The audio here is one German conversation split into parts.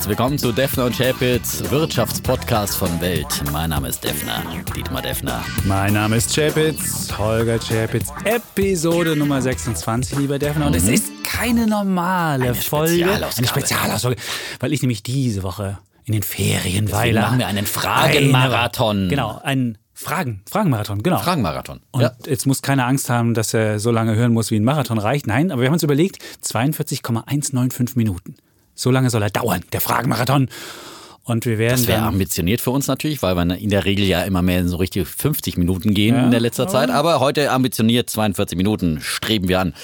Herzlich willkommen zu Defner und Chapitz, Wirtschaftspodcast von Welt. Mein Name ist Defner, Dietmar Defner. Mein Name ist Chapitz, Holger Chapitz, Episode Nummer 26, lieber Defner. Und mhm. es ist keine normale eine Folge. Spezialausgabe. Eine Spezialausgabe, weil ich nämlich diese Woche in den Ferien Deswegen war. machen wir einen Fragenmarathon. Genau, einen Fragen, Fragenmarathon, genau. Fragenmarathon. Und ja. jetzt muss keiner Angst haben, dass er so lange hören muss, wie ein Marathon reicht. Nein, aber wir haben uns überlegt, 42,195 Minuten. So lange soll er dauern, der Fragenmarathon. Und wir werden. Das wäre ambitioniert für uns natürlich, weil wir in der Regel ja immer mehr in so richtig 50 Minuten gehen ja, in der letzter Zeit. Aber heute ambitioniert 42 Minuten streben wir an.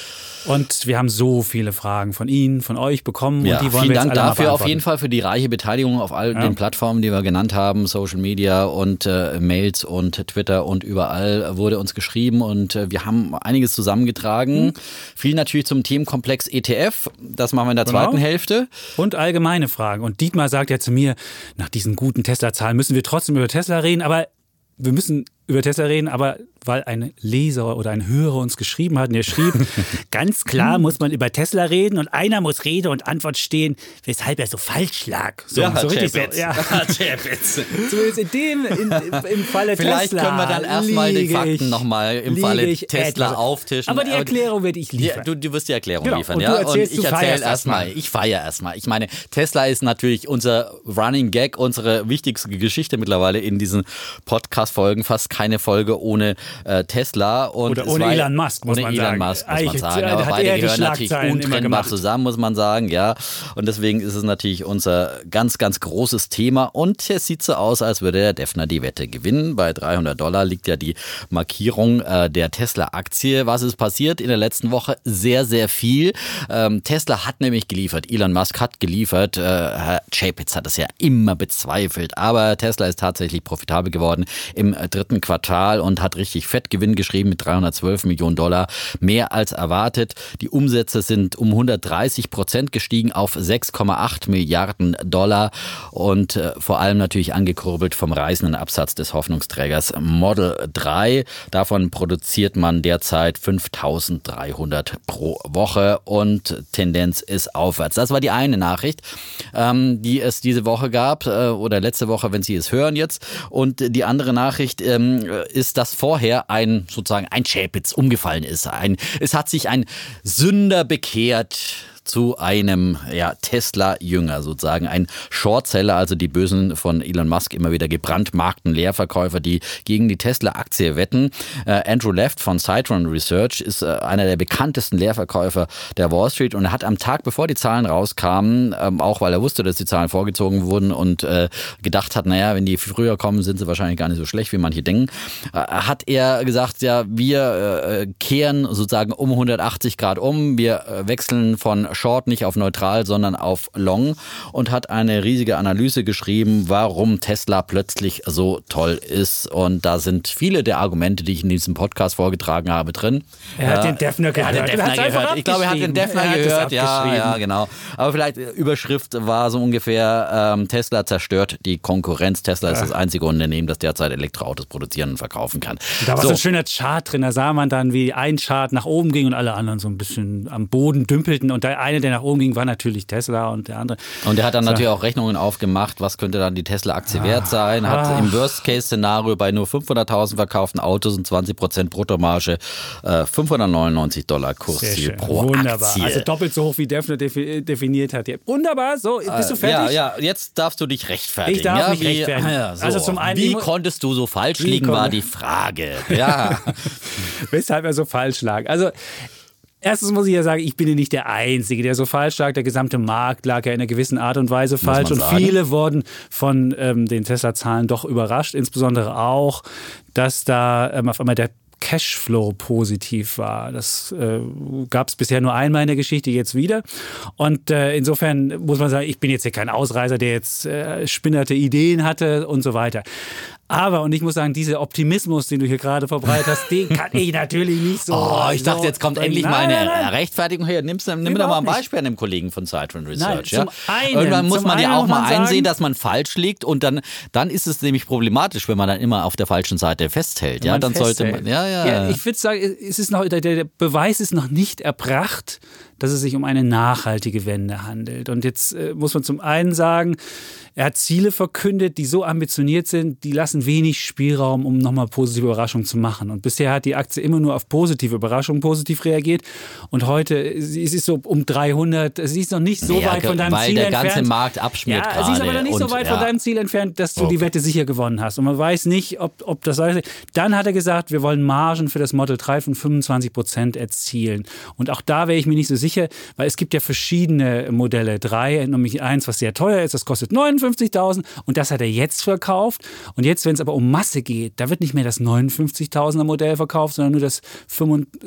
Und wir haben so viele Fragen von Ihnen, von euch bekommen. Ja, und die wollen vielen wir Dank dafür auf jeden Fall für die reiche Beteiligung auf all Ja. den Plattformen, die wir genannt haben, Social Media und äh, Mails und Twitter und überall wurde uns geschrieben und äh, wir haben einiges zusammengetragen. Viel natürlich zum Themenkomplex ETF. Das machen wir in der Genau. zweiten Hälfte. Und allgemeine Fragen. Und Dietmar sagt ja zu mir, nach diesen guten Tesla-Zahlen müssen wir trotzdem über Tesla reden, aber wir müssen über Tesla reden, aber weil ein Leser oder ein Hörer uns geschrieben hat, und der schrieb, ganz klar muss man über Tesla reden und einer muss Rede und Antwort stehen, weshalb er so falsch lag. So, so richtig so. Ja. So jetzt in dem, in, im Falle Vielleicht Tesla können wir dann erstmal die Fakten nochmal im Falle Tesla etwas. auftischen. Aber die Erklärung werde ich Ja, liefern. du, du wirst die Erklärung Genau. liefern, Und ja? und ich erzähle erstmal. Ich feiere erstmal. Ich meine, Tesla ist natürlich unser Running Gag, unsere wichtigste Geschichte mittlerweile in diesen Podcast-Folgen. Fast keine Folge ohne äh, Tesla. Und Oder ohne war- Elon Musk, muss ohne man Elon sagen. Musk, muss man sagen. Aber beide gehören natürlich untrennbar zusammen, muss man sagen, ja. Und deswegen ist es natürlich unser ganz, ganz großes Thema. Und es sieht so aus, als würde der Defner die Wette gewinnen. Bei 300 Dollar liegt ja die Markierung äh, der Tesla-Aktie. Was ist passiert in der letzten Woche? Sehr, sehr viel. Ähm, Tesla hat nämlich geliefert. Elon Musk hat geliefert. Äh, Herr Chapitz hat es ja immer bezweifelt. Aber Tesla ist tatsächlich profitabel geworden im äh, dritten Quartal und hat richtig Fettgewinn geschrieben mit 312 Millionen Dollar. Mehr als erwartet. Die Umsätze sind um 130 Prozent gestiegen auf 6,8 Milliarden Dollar und äh, vor allem natürlich angekurbelt vom reißenden Absatz des Hoffnungsträgers Model 3. Davon produziert man derzeit 5300 pro Woche und Tendenz ist aufwärts. Das war die eine Nachricht, ähm, die es diese Woche gab äh, oder letzte Woche, wenn Sie es hören jetzt. Und die andere Nachricht ähm, ist, dass vorher ein sozusagen ein Schäpitz umgefallen ist. Ein, es hat sich ein Sünder bekehrt zu einem ja, Tesla-Jünger sozusagen, ein Shortseller, also die Bösen von Elon Musk immer wieder gebrandmarkten Leerverkäufer, die gegen die Tesla-Aktie wetten. Äh, Andrew Left von Citron Research ist äh, einer der bekanntesten Leerverkäufer der Wall Street und hat am Tag, bevor die Zahlen rauskamen, ähm, auch weil er wusste, dass die Zahlen vorgezogen wurden und äh, gedacht hat, naja, wenn die früher kommen, sind sie wahrscheinlich gar nicht so schlecht, wie manche denken, äh, hat er gesagt, ja, wir äh, kehren sozusagen um 180 Grad um, wir äh, wechseln von Short nicht auf neutral, sondern auf Long und hat eine riesige Analyse geschrieben, warum Tesla plötzlich so toll ist. Und da sind viele der Argumente, die ich in diesem Podcast vorgetragen habe, drin. Er hat Äh, den Defner er den gehört. Er Defner gehört. Ich glaube, er hat den Defner. Er gehört. Ja, ja, genau. Aber vielleicht äh, Überschrift war so ungefähr, ähm, Tesla zerstört die Konkurrenz. Tesla ist das einzige Unternehmen, das derzeit Elektroautos produzieren und verkaufen kann. Da war so. So. ein schöner Chart drin, da sah man dann, wie ein Chart nach oben ging und alle anderen so ein bisschen am Boden dümpelten. Und der eine, der nach oben ging, war natürlich Tesla und der andere. Und er hat dann natürlich auch Rechnungen aufgemacht, was könnte dann die Tesla-Aktie wert sein. Hat Ah. im Worst-Case-Szenario bei nur 500.000 verkauften Autos und 20% Bruttomarge äh, 599 Dollar Kursziel pro Wunderbar. Aktie. Also doppelt so hoch, wie Defner defi definiert hat. Wunderbar, so, bist du Äh, fertig? Ja, ja, jetzt darfst du dich rechtfertigen. Ich darf ja, mich wie, rechtfertigen. Ja, so. Also zum einen, wie konntest du so falsch liegen, war die Frage. Ja. Weshalb er so falsch lag. Also, erstens muss ich ja sagen, ich bin ja nicht der Einzige, der so falsch lag. Der gesamte Markt lag ja in einer gewissen Art und Weise falsch. Und viele wurden von ähm, den Tesla-Zahlen doch überrascht. Insbesondere auch, dass da ähm, auf einmal der Cashflow positiv war. Das äh, gab es bisher nur einmal in der Geschichte, jetzt wieder. Und äh, insofern muss man sagen, ich bin jetzt hier kein Ausreißer, der jetzt äh, spinnerte Ideen hatte und so weiter. Aber, und ich muss sagen, dieser Optimismus, den du hier gerade verbreitet hast, den kann ich natürlich nicht so. Oh, ich dachte, so jetzt kommt endlich Nein, mal eine nein, nein. Rechtfertigung her. Nimm's, nimm mir doch mal Überhaupt ein nicht. Beispiel an einem Kollegen von Citron Research. zum ja? einen- Irgendwann muss man ja auch mal sagen- einsehen, dass man falsch liegt und dann, dann ist es nämlich problematisch, wenn man dann immer auf der falschen Seite festhält. Ja, dann sollte festhält. man. Ja, ja. ich würde sagen, es ist noch, der, der Beweis ist noch nicht erbracht, dass es sich um eine nachhaltige Wende handelt. Und jetzt äh, muss man zum einen sagen, er hat Ziele verkündet, die so ambitioniert sind, die lassen wenig Spielraum, um nochmal positive Überraschungen zu machen. Und bisher hat die Aktie immer nur auf positive Überraschungen positiv reagiert. Und heute, sie ist so um 300, sie ist noch nicht so Ja, weit von deinem weil Ziel der entfernt. ganze Markt abschmiert Ja, sie ist aber gerade noch nicht so weit ja. von deinem Ziel entfernt, dass du die Okay. Wette sicher gewonnen hast. Und man weiß nicht, ob, ob das sei. Dann hat er gesagt, wir wollen Margen für das Model 3 von 25 Prozent erzielen. Und auch da wäre ich mir nicht so sicher, weil es gibt ja verschiedene Modelle 3, nämlich eins, was sehr teuer ist, das kostet 59.000 und das hat er jetzt verkauft. Und jetzt, wenn es aber um Masse geht, da wird nicht mehr das 59.000er Modell verkauft, sondern nur das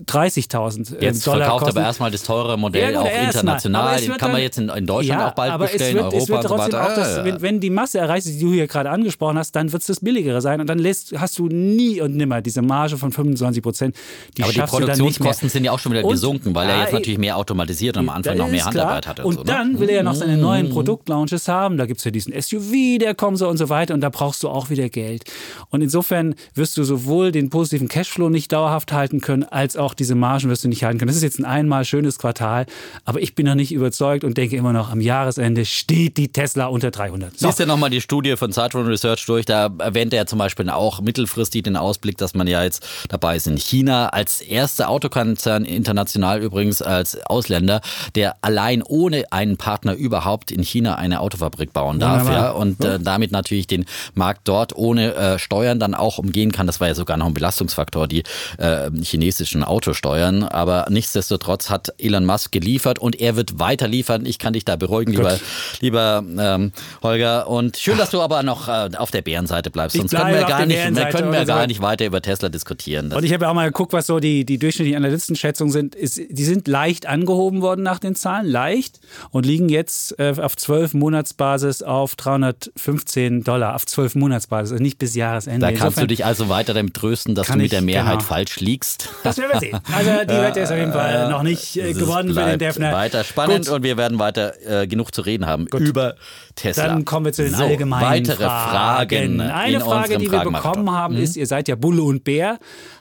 35.000 äh, Jetzt Dollar verkauft kosten. aber erstmal das teure Modell Ja, auch international. Den kann man jetzt in, in Deutschland ja, auch bald aber bestellen, es wird, Europa es wird und so trotzdem weiter. auch, das, Ja, ja. wenn, wenn die Masse erreicht, die du hier gerade angesprochen hast, dann wird es das billigere sein und dann lässt, hast du nie und nimmer diese Marge von 25 Prozent. Die aber die. Produktionskosten sind ja auch schon wieder Und- gesunken, weil er jetzt natürlich mehr automatisiert und am Anfang noch mehr ist klar. Handarbeit hatte. Und so, ne? dann will er ja noch seine neuen Produktlaunches haben. Da gibt es ja diesen SUV, der kommt so und so weiter. Und da brauchst du auch wieder Geld. Und insofern wirst du sowohl den positiven Cashflow nicht dauerhaft halten können, als auch diese Margen wirst du nicht halten können. Das ist jetzt ein einmal schönes Quartal. Aber ich bin noch nicht überzeugt und denke immer noch, am Jahresende steht die Tesla unter 300. So. Lies dir nochmal die Studie von Cytron Research durch. Da erwähnt er zum Beispiel auch mittelfristig den Ausblick, dass man ja jetzt dabei ist in China als erster Autokonzern international übrigens als Ausländer, der allein ohne einen Partner überhaupt in China eine Autofabrik bauen darf. Wunderbar. Ja, und äh, damit natürlich den Markt dort ohne äh, Steuern dann auch umgehen kann. Das war ja sogar noch ein Belastungsfaktor, die äh, chinesischen Autosteuern. Aber nichtsdestotrotz hat Elon Musk geliefert und er wird weiter liefern. Ich kann dich da beruhigen, lieber, lieber ähm, Holger. Und schön, dass du aber noch äh, auf der Bärenseite bleibst. Sonst können wir auf gar nicht, wir können wir oder so. gar nicht weiter über Tesla diskutieren. Das Und ich habe ja auch mal geguckt, was so die, die durchschnittlichen Analystenschätzungen sind. Ist, die sind leicht angehoben worden nach den Zahlen, leicht, und liegen jetzt äh, auf 12 Monatsbasis auf 315 Dollar, auf 12 Monatsbasis, also nicht bis Jahresende. da kannst Insofern- du dich also weiter damit trösten, dass du mit ich- der Mehrheit genau. falsch liegst. Das werden wir sehen. Also die Wette ist auf jeden Fall noch nicht äh, gewonnen für den Defner. Weiter spannend Gut. und wir werden weiter äh, genug zu reden haben über Tesla. Dann kommen wir zu den so, allgemeinen weitere Fragen. Fragen. Eine in Frage, die wir bekommen haben, Mhm. ist, ihr seid ja Bulle und Bär.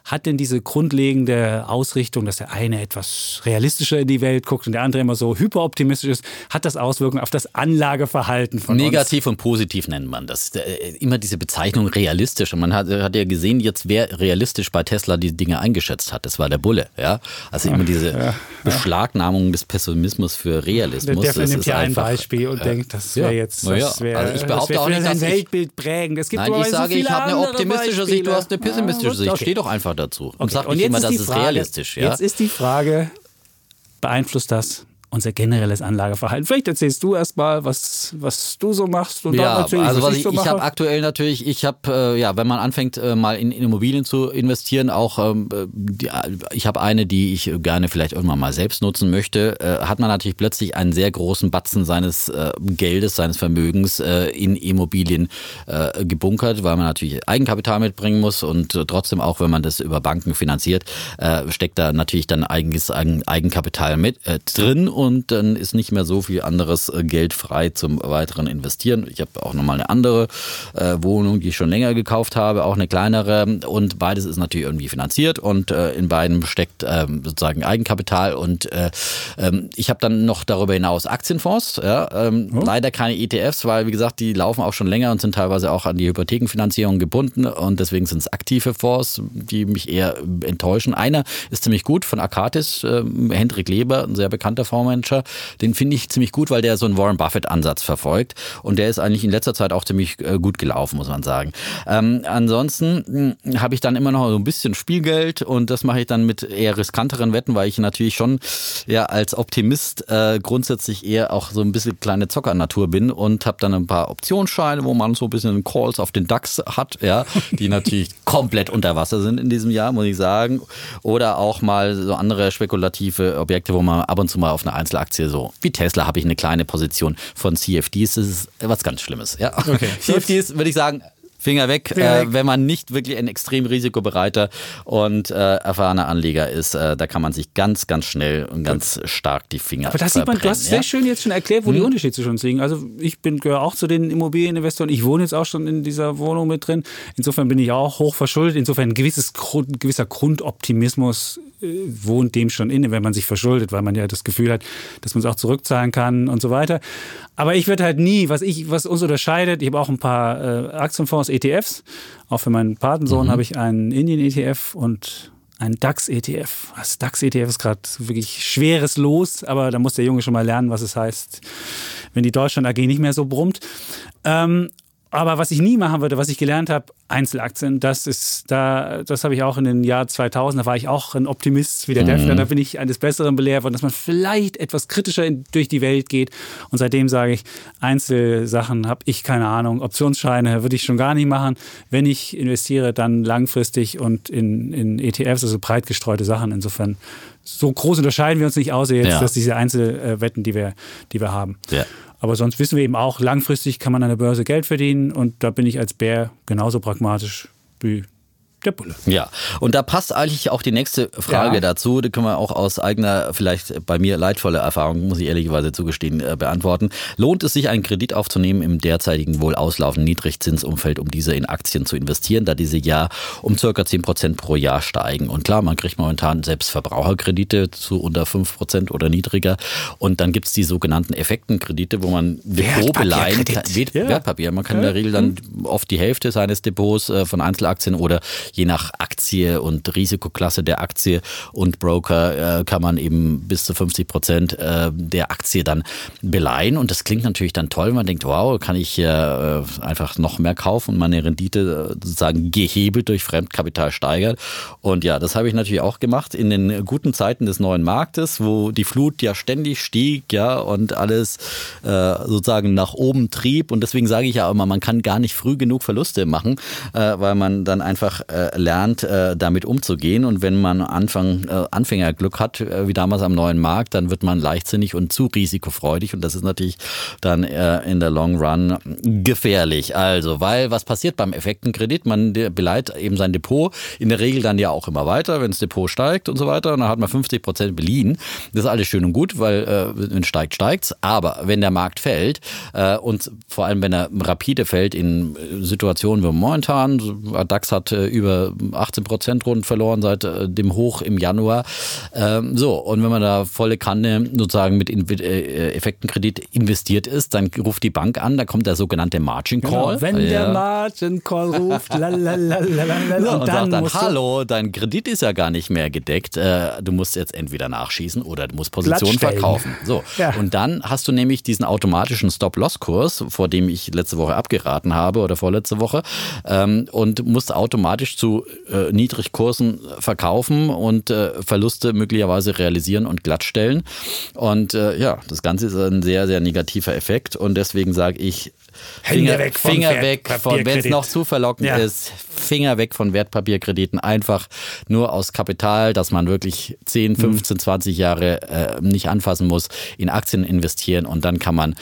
Hat denn diese grundlegende Ausrichtung, dass der eine etwas realistischer in die Welt guckt und der andere immer so hyperoptimistisch ist, hat das Auswirkungen auf das Anlageverhalten von uns? Negativ und positiv nennt man das. Äh, Immer diese Bezeichnung realistisch. Und man hat, hat ja gesehen, jetzt wer realistisch bei Tesla die Dinge eingeschätzt hat. Das war der Bulle. Ja? Also immer diese Beschlagnahmung des Pessimismus für Der Realismus. Defner das nimmt ja ein Beispiel und äh, denkt, das ja. wäre jetzt, ja. das wäre Also ich das behaupte wär auch nicht, dass ich- Weltbild prägend. Es gibt Nein, ich so sage, ich viele habe eine optimistische Sicht, du Beispiele. hast eine pessimistische Sicht. okay. Steh doch einfach dazu. Und Okay. sag Und nicht jetzt immer, das ist Frage, realistisch. Ja? Jetzt ist die Frage, beeinflusst das unser generelles Anlageverhalten? Vielleicht erzählst du erst mal, was, was du so machst und dann Ja, erzähl ich, also was ich, so ich habe aktuell natürlich, ich habe, äh, ja, wenn man anfängt äh, mal in, in Immobilien zu investieren, auch, ähm, äh, die, ich habe eine, die ich gerne vielleicht irgendwann mal selbst nutzen möchte, äh, hat man natürlich plötzlich einen sehr großen Batzen seines äh, Geldes, seines Vermögens äh, in Immobilien äh, gebunkert, weil man natürlich Eigenkapital mitbringen muss und äh, trotzdem auch, wenn man das über Banken finanziert, äh, steckt da natürlich dann eigenes Eigen, Eigenkapital mit äh, drin und dann ist nicht mehr so viel anderes äh, Geld frei zum weiteren Investieren. Ich habe auch nochmal eine andere äh, Wohnung, die ich schon länger gekauft habe, auch eine kleinere. Und beides ist natürlich irgendwie finanziert und äh, in beiden steckt ähm, sozusagen Eigenkapital. Und äh, ähm, ich habe dann noch darüber hinaus Aktienfonds, ja, ähm, leider keine ETFs, weil wie gesagt, die laufen auch schon länger und sind teilweise auch an die Hypothekenfinanzierung gebunden. Und deswegen sind es aktive Fonds, die mich eher enttäuschen. Einer ist ziemlich gut von Akatis, äh, Hendrik Leber, ein sehr bekannter Fondsmanager, den finde ich ziemlich gut, weil der so einen Warren Buffett-Ansatz verfolgt und der ist eigentlich in letzter Zeit auch ziemlich äh, gut gelaufen, muss man sagen. Ähm, ansonsten mh, habe ich dann immer noch so ein bisschen Spielgeld und das mache ich dann mit eher riskanteren Wetten, weil ich natürlich schon ja als Optimist äh, grundsätzlich eher auch so ein bisschen kleine Zockernatur bin und habe dann ein paar Optionsscheine, wo man so ein bisschen Calls auf den DAX hat, ja, die natürlich komplett unter Wasser sind in diesem Jahr, muss ich sagen. Oder auch mal so andere spekulative Objekte, wo man ab und zu mal auf eine Einzelaktie so, wie Tesla habe ich eine kleine Position von CFDs, das ist was ganz Schlimmes, ja. Okay. CFDs würde ich sagen, Finger weg, Finger äh, weg. wenn man nicht wirklich ein extrem risikobereiter und äh, erfahrener Anleger ist, äh, da kann man sich ganz, ganz schnell und ganz stark die Finger Aber das sieht man, du hast verbrennen, sehr schön jetzt schon erklärt, wo die Unterschiede uns liegen. Also ich bin gehöre auch zu den Immobilieninvestoren. Ich wohne jetzt auch schon in dieser Wohnung mit drin. Insofern bin ich auch hoch verschuldet. Insofern ein gewisses Grund, gewisser Grundoptimismus äh, wohnt dem schon inne, wenn man sich verschuldet, weil man ja das Gefühl hat, dass man es auch zurückzahlen kann und so weiter. Aber ich würde halt nie, was ich, was uns unterscheidet, ich habe auch ein paar äh, Aktienfonds, ETFs. Auch für meinen Patensohn habe ich einen Indien-ETF und ein DAX-ETF. Das DAX-ETF ist gerade wirklich schweres Los, aber da muss der Junge schon mal lernen, was es heißt, wenn die Deutschland AG nicht mehr so brummt. Ähm, aber was ich nie machen würde, was ich gelernt habe, Einzelaktien, das ist da, das habe ich auch in den Jahr 2000, da war ich auch ein Optimist wie der Defner, da bin ich eines Besseren belehrt worden, dass man vielleicht etwas kritischer in, durch die Welt geht und seitdem sage ich, Einzelsachen habe ich keine Ahnung, Optionsscheine würde ich schon gar nicht machen. Wenn ich investiere, dann langfristig und in, in ETFs, also breit gestreute Sachen. Insofern so groß unterscheiden wir uns nicht aus jetzt, Ja. dass diese Einzelwetten, die wir, die wir haben. Ja. Aber sonst wissen wir eben auch, langfristig kann man an der Börse Geld verdienen und da bin ich als Bär genauso pragmatisch wie der Bulle. Ja, und da passt eigentlich auch die nächste Frage Ja. dazu. Die können wir auch aus eigener, vielleicht bei mir leidvolle Erfahrung, muss ich ehrlicherweise zugestehen, äh, beantworten. Lohnt es sich, einen Kredit aufzunehmen im derzeitigen wohl auslaufenden Niedrigzinsumfeld, um diese in Aktien zu investieren, da diese ja um circa 10 Prozent pro Jahr steigen? Und klar, man kriegt momentan selbst Verbraucherkredite zu unter 5 Prozent oder niedriger. Und dann gibt's die sogenannten Effektenkredite, wo man Depot beleihen kann. Ja. Wertpapier. Man kann in der Regel dann oft die Hälfte seines Depots äh, von Einzelaktien oder je nach Aktie und Risikoklasse der Aktie und Broker äh, kann man eben bis zu 50 Prozent äh, der Aktie dann beleihen. Und das klingt natürlich dann toll. Man denkt, wow, kann ich äh, einfach noch mehr kaufen und meine Rendite äh, sozusagen gehebelt durch Fremdkapital steigert. Und ja, das habe ich natürlich auch gemacht in den guten Zeiten des neuen Marktes, wo die Flut ja ständig stieg, ja, und alles äh, sozusagen nach oben trieb. Und deswegen sage ich ja immer, man kann gar nicht früh genug Verluste machen, äh, weil man dann einfach äh, lernt, äh, damit umzugehen. Und wenn man Anfang, äh, Anfängerglück hat, äh, wie damals am neuen Markt, dann wird man leichtsinnig und zu risikofreudig. Und das ist natürlich dann äh, in der Long Run gefährlich. Also, weil was passiert beim Effektenkredit? Man beleiht eben sein Depot in der Regel dann ja auch immer weiter, wenn das Depot steigt und so weiter. Und dann hat man 50 Prozent beliehen. Das ist alles schön und gut, weil wenn es steigt, steigt's. Aber wenn der Markt fällt und vor allem wenn er rapide fällt in Situationen wie momentan, DAX hat äh, über 18 Prozent rund verloren seit äh, dem Hoch im Januar. Ähm, so, und wenn man da volle Kanne sozusagen mit Invi- äh, Effektenkredit investiert ist, dann ruft die Bank an, da kommt der sogenannte Margin Call. Genau, wenn der Ja. Margin Call ruft, lalalala, und, und, dann sagt dann, hallo, dein Kredit ist ja gar nicht mehr gedeckt. Äh, du musst jetzt entweder nachschießen oder du musst Position Glattstellen. verkaufen. So. Ja. Und dann hast du nämlich diesen automatischen Stop-Loss-Kurs, vor dem ich letzte Woche abgeraten habe oder vorletzte Woche, ähm, und musst automatisch zu äh, Niedrigkursen verkaufen und äh, Verluste möglicherweise realisieren und glattstellen. Und äh, ja, das Ganze ist ein sehr, sehr negativer Effekt. Und deswegen sage ich, Hände Finger weg vom Finger weg von, wenn es noch zu verlockend Ja. ist, Finger weg von Wertpapierkrediten, einfach nur aus Kapital, dass man wirklich 10, Mhm. 15, 20 Jahre äh, nicht anfassen muss, in Aktien investieren und dann kann man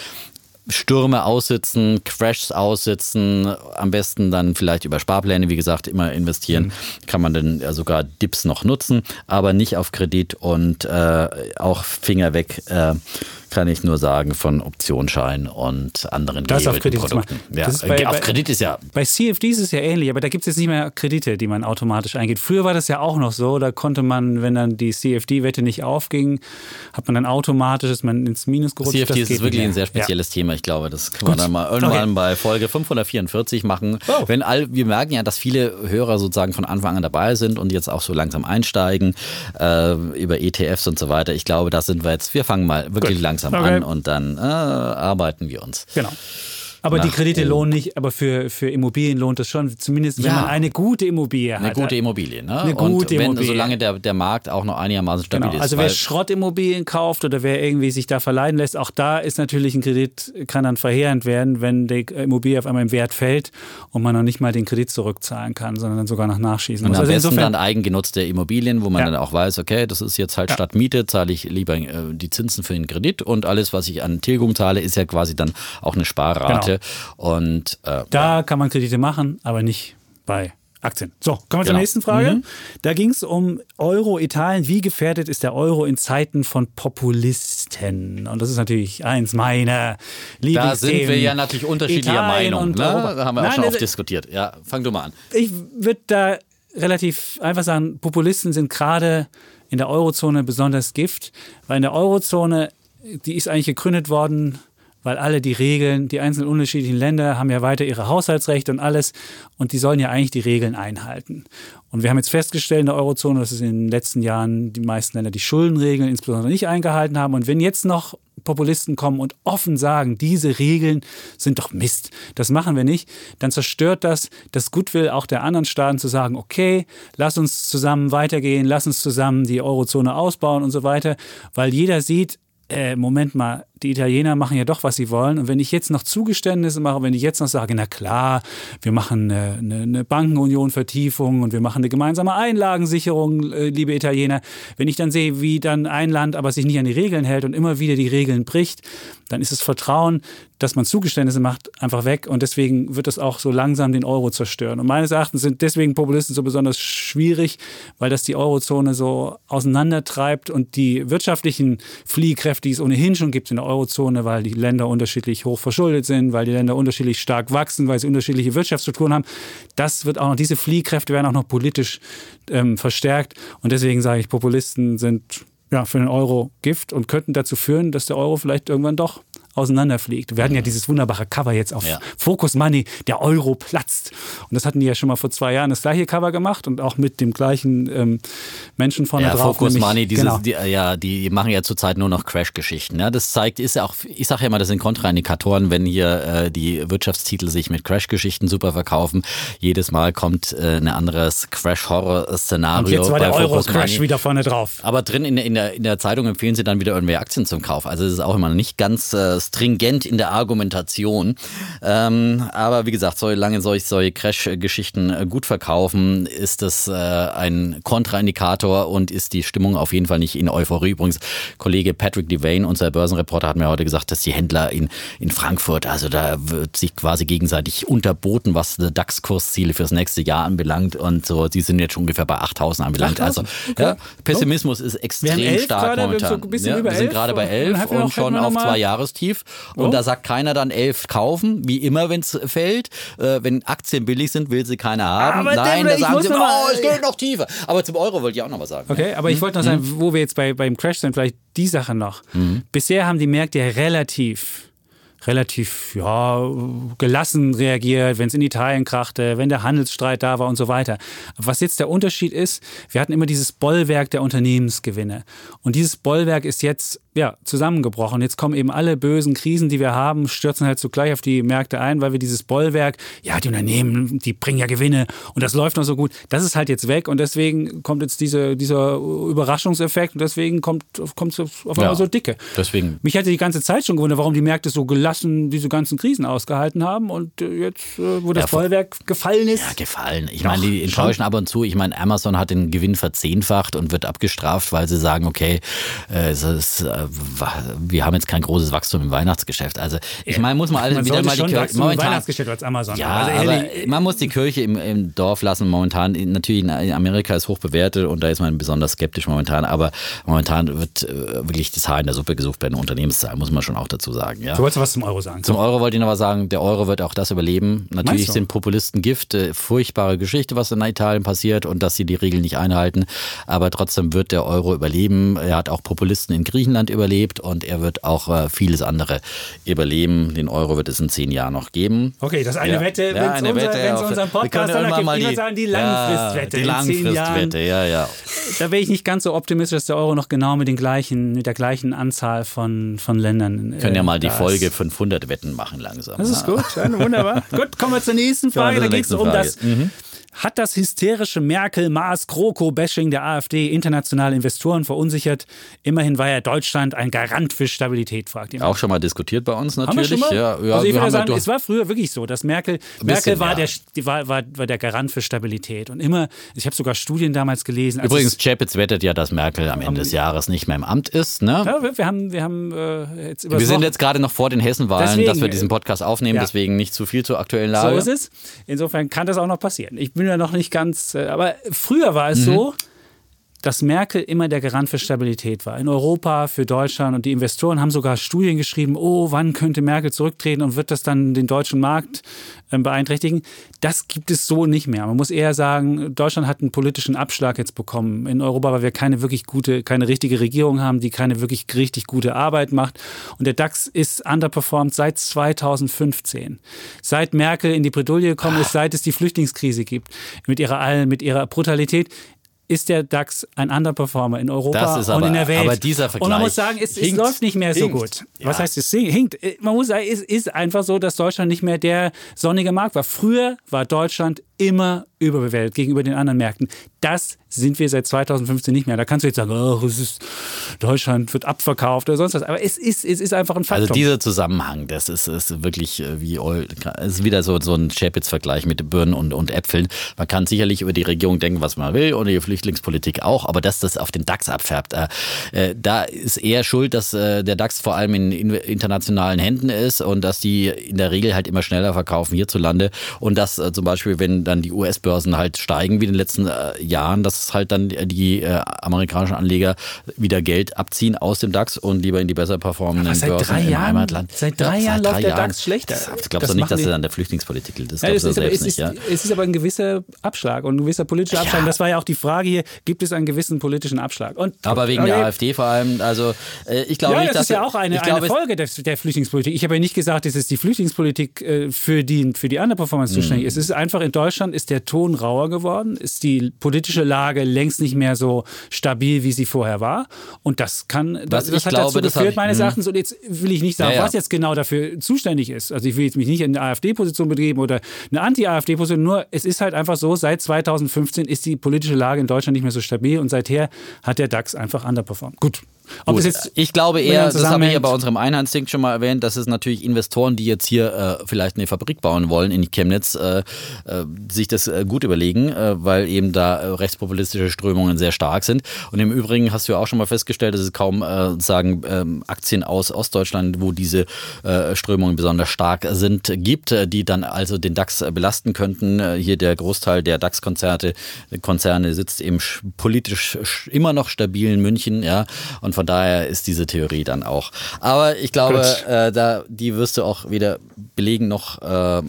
Stürme aussitzen, Crashs aussitzen, am besten dann vielleicht über Sparpläne, wie gesagt, immer investieren, Mhm. kann man dann ja sogar Dips noch nutzen, aber nicht auf Kredit und äh, auch Finger weg, äh, kann ich nur sagen, von Optionsscheinen und anderen Das auf Kredit Produkten. Ja, bei- auf Kredit ist ja Bei CFDs ist es ja ähnlich, aber da gibt es jetzt nicht mehr Kredite, die man automatisch eingeht. Früher war das ja auch noch so, da konnte man, wenn dann die CFD-Wette nicht aufging, hat man dann automatisch, ist man ins Minus gerutscht. CFD ist wirklich ein sehr spezielles Thema. Ich glaube, das können wir dann mal irgendwann Okay. bei Folge 544 machen. Oh. Wenn all, wir merken ja, dass viele Hörer sozusagen von Anfang an dabei sind und jetzt auch so langsam einsteigen äh, über ETFs und so weiter. Ich glaube, da sind wir jetzt. Wir fangen mal wirklich Gut. langsam Okay. an und dann äh, arbeiten wir uns. Genau. Aber die Kredite oben. lohnen nicht, aber für, für Immobilien lohnt das schon. Zumindest, wenn Ja. man eine gute Immobilie Eine hat. gute Immobilie, ne? Eine und gute wenn, Immobilie. solange der, der Markt auch noch einigermaßen stabil Genau. ist. Also wer Schrottimmobilien kauft oder wer irgendwie sich da verleihen lässt, auch da ist natürlich ein Kredit, kann dann verheerend werden, wenn die Immobilie auf einmal im Wert fällt und man noch nicht mal den Kredit zurückzahlen kann, sondern dann sogar noch nachschießen Und muss. am Also besten dann eigengenutzte Immobilien, wo man Ja. dann auch weiß, okay, das ist jetzt halt statt Miete, zahle ich lieber äh, die Zinsen für den Kredit und alles, was ich an Tilgung zahle, ist ja quasi dann auch eine Sparrate. Kredite und äh, da kann man Kredite machen, aber nicht bei Aktien. So, kommen wir genau. zur nächsten Frage. Mhm. Da ging es um Euro Italien. Wie gefährdet ist der Euro in Zeiten von Populisten? Und das ist natürlich eins meiner Lieblingsthemen. Da sind wir ja natürlich unterschiedlicher Italien Meinung. Ne? Da haben wir Nein, auch schon oft diskutiert. Ja, fang du mal an. Ich würde da relativ einfach sagen, Populisten sind gerade in der Eurozone besonders Gift, weil in der Eurozone, die ist eigentlich gegründet worden weil alle die Regeln, die einzelnen unterschiedlichen Länder haben ja weiter ihre Haushaltsrechte und alles und die sollen ja eigentlich die Regeln einhalten. Und wir haben jetzt festgestellt in der Eurozone, dass es in den letzten Jahren die meisten Länder die Schuldenregeln insbesondere nicht eingehalten haben. Und wenn jetzt noch Populisten kommen und offen sagen, diese Regeln sind doch Mist, das machen wir nicht, dann zerstört das das Goodwill auch der anderen Staaten zu sagen, okay, lass uns zusammen weitergehen, lass uns zusammen die Eurozone ausbauen und so weiter, weil jeder sieht, äh, Moment mal, die Italiener machen ja doch, was sie wollen. Und wenn ich jetzt noch Zugeständnisse mache, wenn ich jetzt noch sage, na klar, wir machen eine, eine, Bankenunion-Vertiefung und wir machen eine gemeinsame Einlagensicherung, äh, liebe Italiener, wenn ich dann sehe, wie dann ein Land aber sich nicht an die Regeln hält und immer wieder die Regeln bricht, dann ist das Vertrauen, dass man Zugeständnisse macht, einfach weg. Und deswegen wird das auch so langsam den Euro zerstören. Und meines Erachtens sind deswegen Populisten so besonders schwierig, weil das die Eurozone so auseinandertreibt und die wirtschaftlichen Fliehkräfte, die es ohnehin schon gibt in der Eurozone, weil die Länder unterschiedlich hoch verschuldet sind, weil die Länder unterschiedlich stark wachsen, weil sie unterschiedliche Wirtschaftsstrukturen haben. Das wird auch noch, diese Fliehkräfte werden auch noch politisch ähm, verstärkt. Und deswegen sage ich, Populisten sind ja, für den Euro Gift und könnten dazu führen, dass der Euro vielleicht irgendwann doch auseinanderfliegt. Wir hatten ja dieses wunderbare Cover jetzt auf ja. Focus Money, der Euro platzt. Und das hatten die ja schon mal vor zwei Jahren das gleiche Cover gemacht und auch mit dem gleichen ähm, Menschen vorne ja, drauf. Focus nämlich, Money, dieses, genau. die, ja, die machen ja zurzeit nur noch Crash-Geschichten. Ja, das zeigt, ist ja auch, ich sage ja immer, das sind Kontraindikatoren, wenn hier äh, die Wirtschaftstitel sich mit Crash-Geschichten super verkaufen. Jedes Mal kommt äh, ein anderes Crash-Horror-Szenario. Und jetzt war der Euro-Crash wieder vorne drauf. Aber drin in, in, der, in der Zeitung empfehlen sie dann wieder irgendwelche Aktien zum Kauf. Also es ist auch immer nicht ganz äh, stringent in der Argumentation. Ähm, aber wie gesagt, solange solche, solche Crash-Geschichten äh, gut verkaufen, ist das äh, ein Kontraindikator und ist die Stimmung auf jeden Fall nicht in Euphorie. Übrigens, Kollege Patrick Devane, unser Börsenreporter, hat mir heute gesagt, dass die Händler in, in Frankfurt, also da wird sich quasi gegenseitig unterboten, was die DAX-Kursziele fürs nächste Jahr anbelangt und so, die sind jetzt schon ungefähr bei 8000 anbelangt. 8000? Also okay. ja, Pessimismus ist extrem stark momentan. So ja, wir sind gerade bei 11 und, und schon auf zwei Jahrestief. Und da sagt keiner dann 11 kaufen, wie immer, wenn es fällt. Äh, wenn Aktien billig sind, will sie keiner haben. Aber Nein, da sagen sie, oh, es geht noch tiefer. Aber zum Euro wollte ich auch noch was sagen. Okay, aber ich wollte noch sagen, mhm. wo wir jetzt bei, beim Crash sind, vielleicht die Sache noch. Mhm. Bisher haben die Märkte ja relativ relativ ja, gelassen reagiert, wenn es in Italien krachte, wenn der Handelsstreit da war und so weiter. Was jetzt der Unterschied ist, wir hatten immer dieses Bollwerk der Unternehmensgewinne. Und dieses Bollwerk ist jetzt ja, zusammengebrochen. Jetzt kommen eben alle bösen Krisen, die wir haben, stürzen halt zugleich auf die Märkte ein, weil wir dieses Bollwerk, ja, die Unternehmen, die bringen ja Gewinne und das läuft noch so gut. Das ist halt jetzt weg und deswegen kommt jetzt diese, dieser Überraschungseffekt und deswegen kommt es auf einmal ja, so dicke. Deswegen. Mich hätte die ganze Zeit schon gewundert, warum die Märkte so gelassen diese ganzen Krisen ausgehalten haben und äh, jetzt, äh, wo das ja, Bollwerk gefallen ist. Ja, gefallen. Ich meine, die enttäuschen ab und zu. Ich meine, Amazon hat den Gewinn verzehnfacht und wird abgestraft, weil sie sagen, okay, äh, es ist wir haben jetzt kein großes Wachstum im Weihnachtsgeschäft. Also ich meine, muss man alles man wieder mal die Kirche momentan Weihnachtsgeschäft als Amazon. Ja, also, aber man muss die Kirche im, im, Dorf lassen. Momentan natürlich in Amerika ist hoch bewertet und da ist man besonders skeptisch momentan. Aber momentan wird äh, wirklich das Haar in der Suppe gesucht bei den Unternehmenszahlen, muss man schon auch dazu sagen. Ja. Du wolltest was zum Euro sagen. Zum Euro wollte ich noch was sagen. Der Euro wird auch das überleben. Natürlich sind Populisten Gift, äh, furchtbare Geschichte, was in Italien passiert und dass sie die Regeln nicht einhalten. Aber trotzdem wird der Euro überleben. Er hat auch Populisten in Griechenland überlebt und er wird auch äh, vieles andere überleben. Den Euro wird es in zehn Jahren noch geben. Okay, das ist eine ja. Wette, wenn ja, eine unser, unseren Podcast dann gibt, mal die, sagen, die Langfristwette. Ja, die Langfristwette, ja, ja. Da wäre ich nicht ganz so optimistisch, dass der Euro noch genau mit den gleichen, mit der gleichen Anzahl von, von Ländern. Wir können ja mal die Folge 500 Wetten machen langsam. Das ist gut, wunderbar. gut, kommen wir zur nächsten Frage. Da geht es um das. Mhm Hat das hysterische Merkel-Maas-Kroko-Bashing der AfD internationale Investoren verunsichert? Immerhin war ja Deutschland ein Garant für Stabilität, fragt ihr. Auch schon mal diskutiert bei uns natürlich. Haben wir schon mal? Ja, ja, also ich würde sagen, es war früher wirklich so, dass Merkel, Merkel war, ja. der, war, war, war der Garant für Stabilität. Und immer, ich habe sogar Studien damals gelesen. Übrigens, Chapitz wettet ja, dass Merkel am Ende des Jahres nicht mehr im Amt ist. Ne? ja, wir, wir haben, wir haben äh, jetzt Wir sind jetzt gerade noch vor den Hessenwahlen, Deswegen, dass wir diesen Podcast aufnehmen, deswegen nicht zu viel zur aktuellen So Lage. ist es. Insofern kann das auch noch passieren. Ich bin ja noch nicht ganz. äh, Aber früher war es so, dass Merkel immer der Garant für Stabilität war. In Europa, für Deutschland. Und die Investoren haben sogar Studien geschrieben, oh, wann könnte Merkel zurücktreten und wird das dann den deutschen Markt ähm, beeinträchtigen? Das gibt es so nicht mehr. Man muss eher sagen, Deutschland hat einen politischen Abschlag jetzt bekommen in Europa, weil wir keine wirklich gute, keine richtige Regierung haben, die keine wirklich richtig gute Arbeit macht. Und der DAX ist underperformed seit 2015. Seit Merkel in die Bredouille gekommen ist, seit es die Flüchtlingskrise gibt, mit ihrer, mit ihrer Brutalität ist der DAX ein Underperformer in Europa ist und aber- in der Welt. aber dieser und man muss Vergleich sagen, es, es hinkt. läuft nicht mehr so Hinkt. gut. Was Ja. heißt es hinkt? Man muss sagen, es ist einfach so, dass Deutschland nicht mehr der sonnige Markt war. Früher war Deutschland immer überbewertet gegenüber den anderen Märkten. Das sind wir seit 2015 nicht mehr. Da kannst du jetzt sagen, oh, es ist, Deutschland wird abverkauft oder sonst was. Aber es ist, es ist einfach ein Faktum. Also dieser Zusammenhang, das ist, ist wirklich äh, wie ist wieder so, so ein Chapitz-Vergleich mit Birnen und, und Äpfeln. Man kann sicherlich über die Regierung denken, was man will und die Flüchtlingspolitik auch, aber dass das auf den DAX abfärbt, äh, äh, da ist eher schuld, dass äh, der DAX vor allem in, in internationalen Händen ist und dass die in der Regel halt immer schneller verkaufen hierzulande und dass äh, zum Beispiel, wenn dann die US-Börsen halt steigen wie in den letzten äh, Jahren, dass halt dann die äh, amerikanischen Anleger wieder Geld abziehen aus dem DAX und lieber in die besser performenden seit Börsen drei im Jahren- Heimatland. seit drei Jahren läuft der DAX schlechter. Das, glaubst Das du nicht, dass er an der Flüchtlingspolitik liegt? Das Ja, glaubst es, du ist, aber, selbst nicht, ist, ja? es ist aber ein gewisser Abschlag und ein gewisser politischer Abschlag. Ja. Das war ja auch die Frage hier, gibt es einen gewissen politischen Abschlag? Und, Aber wegen der Okay. AfD vor allem, also äh, ich glaube Ja, nicht, das dass ist ja auch eine, ich glaube, eine Folge der, der Flüchtlingspolitik. Ich habe ja nicht gesagt, es ist die Flüchtlingspolitik äh, für die, für die Underperformance Mhm. zuständig. Es ist einfach, in Deutschland ist der Ton rauer geworden, ist die politische Lage längst nicht mehr so stabil, wie sie vorher war. Und das kann, das, das hat glaube, dazu geführt, ich- meines hm. Erachtens, und jetzt will ich nicht sagen, Ja, ja. was jetzt genau dafür zuständig ist. Also ich will jetzt mich nicht in eine AfD-Position begeben oder eine Anti-AfD-Position, nur es ist halt einfach so, seit 2015 ist die politische Lage in Deutschland nicht mehr so stabil und seither hat der DAX einfach underperformed. Gut. Gut, ich glaube eher, das habe ich ja bei unserem Einheitsding schon mal erwähnt, dass es natürlich Investoren, die jetzt hier äh, vielleicht eine Fabrik bauen wollen in Chemnitz, äh, äh, sich das äh, gut überlegen, äh, weil eben da äh, rechtspopulistische Strömungen sehr stark sind. Und im Übrigen hast du ja auch schon mal festgestellt, dass es kaum sagen ähm, Aktien aus Ostdeutschland, wo diese Strömungen besonders stark sind, gibt, die dann also den DAX belasten könnten. Hier der Großteil der DAX-Konzerne Konzerne sitzt eben sch- politisch sch- immer noch stabil in München, ja. Und von daher ist diese Theorie dann auch. Aber ich glaube, äh, da die wirst du auch weder belegen noch äh, äh,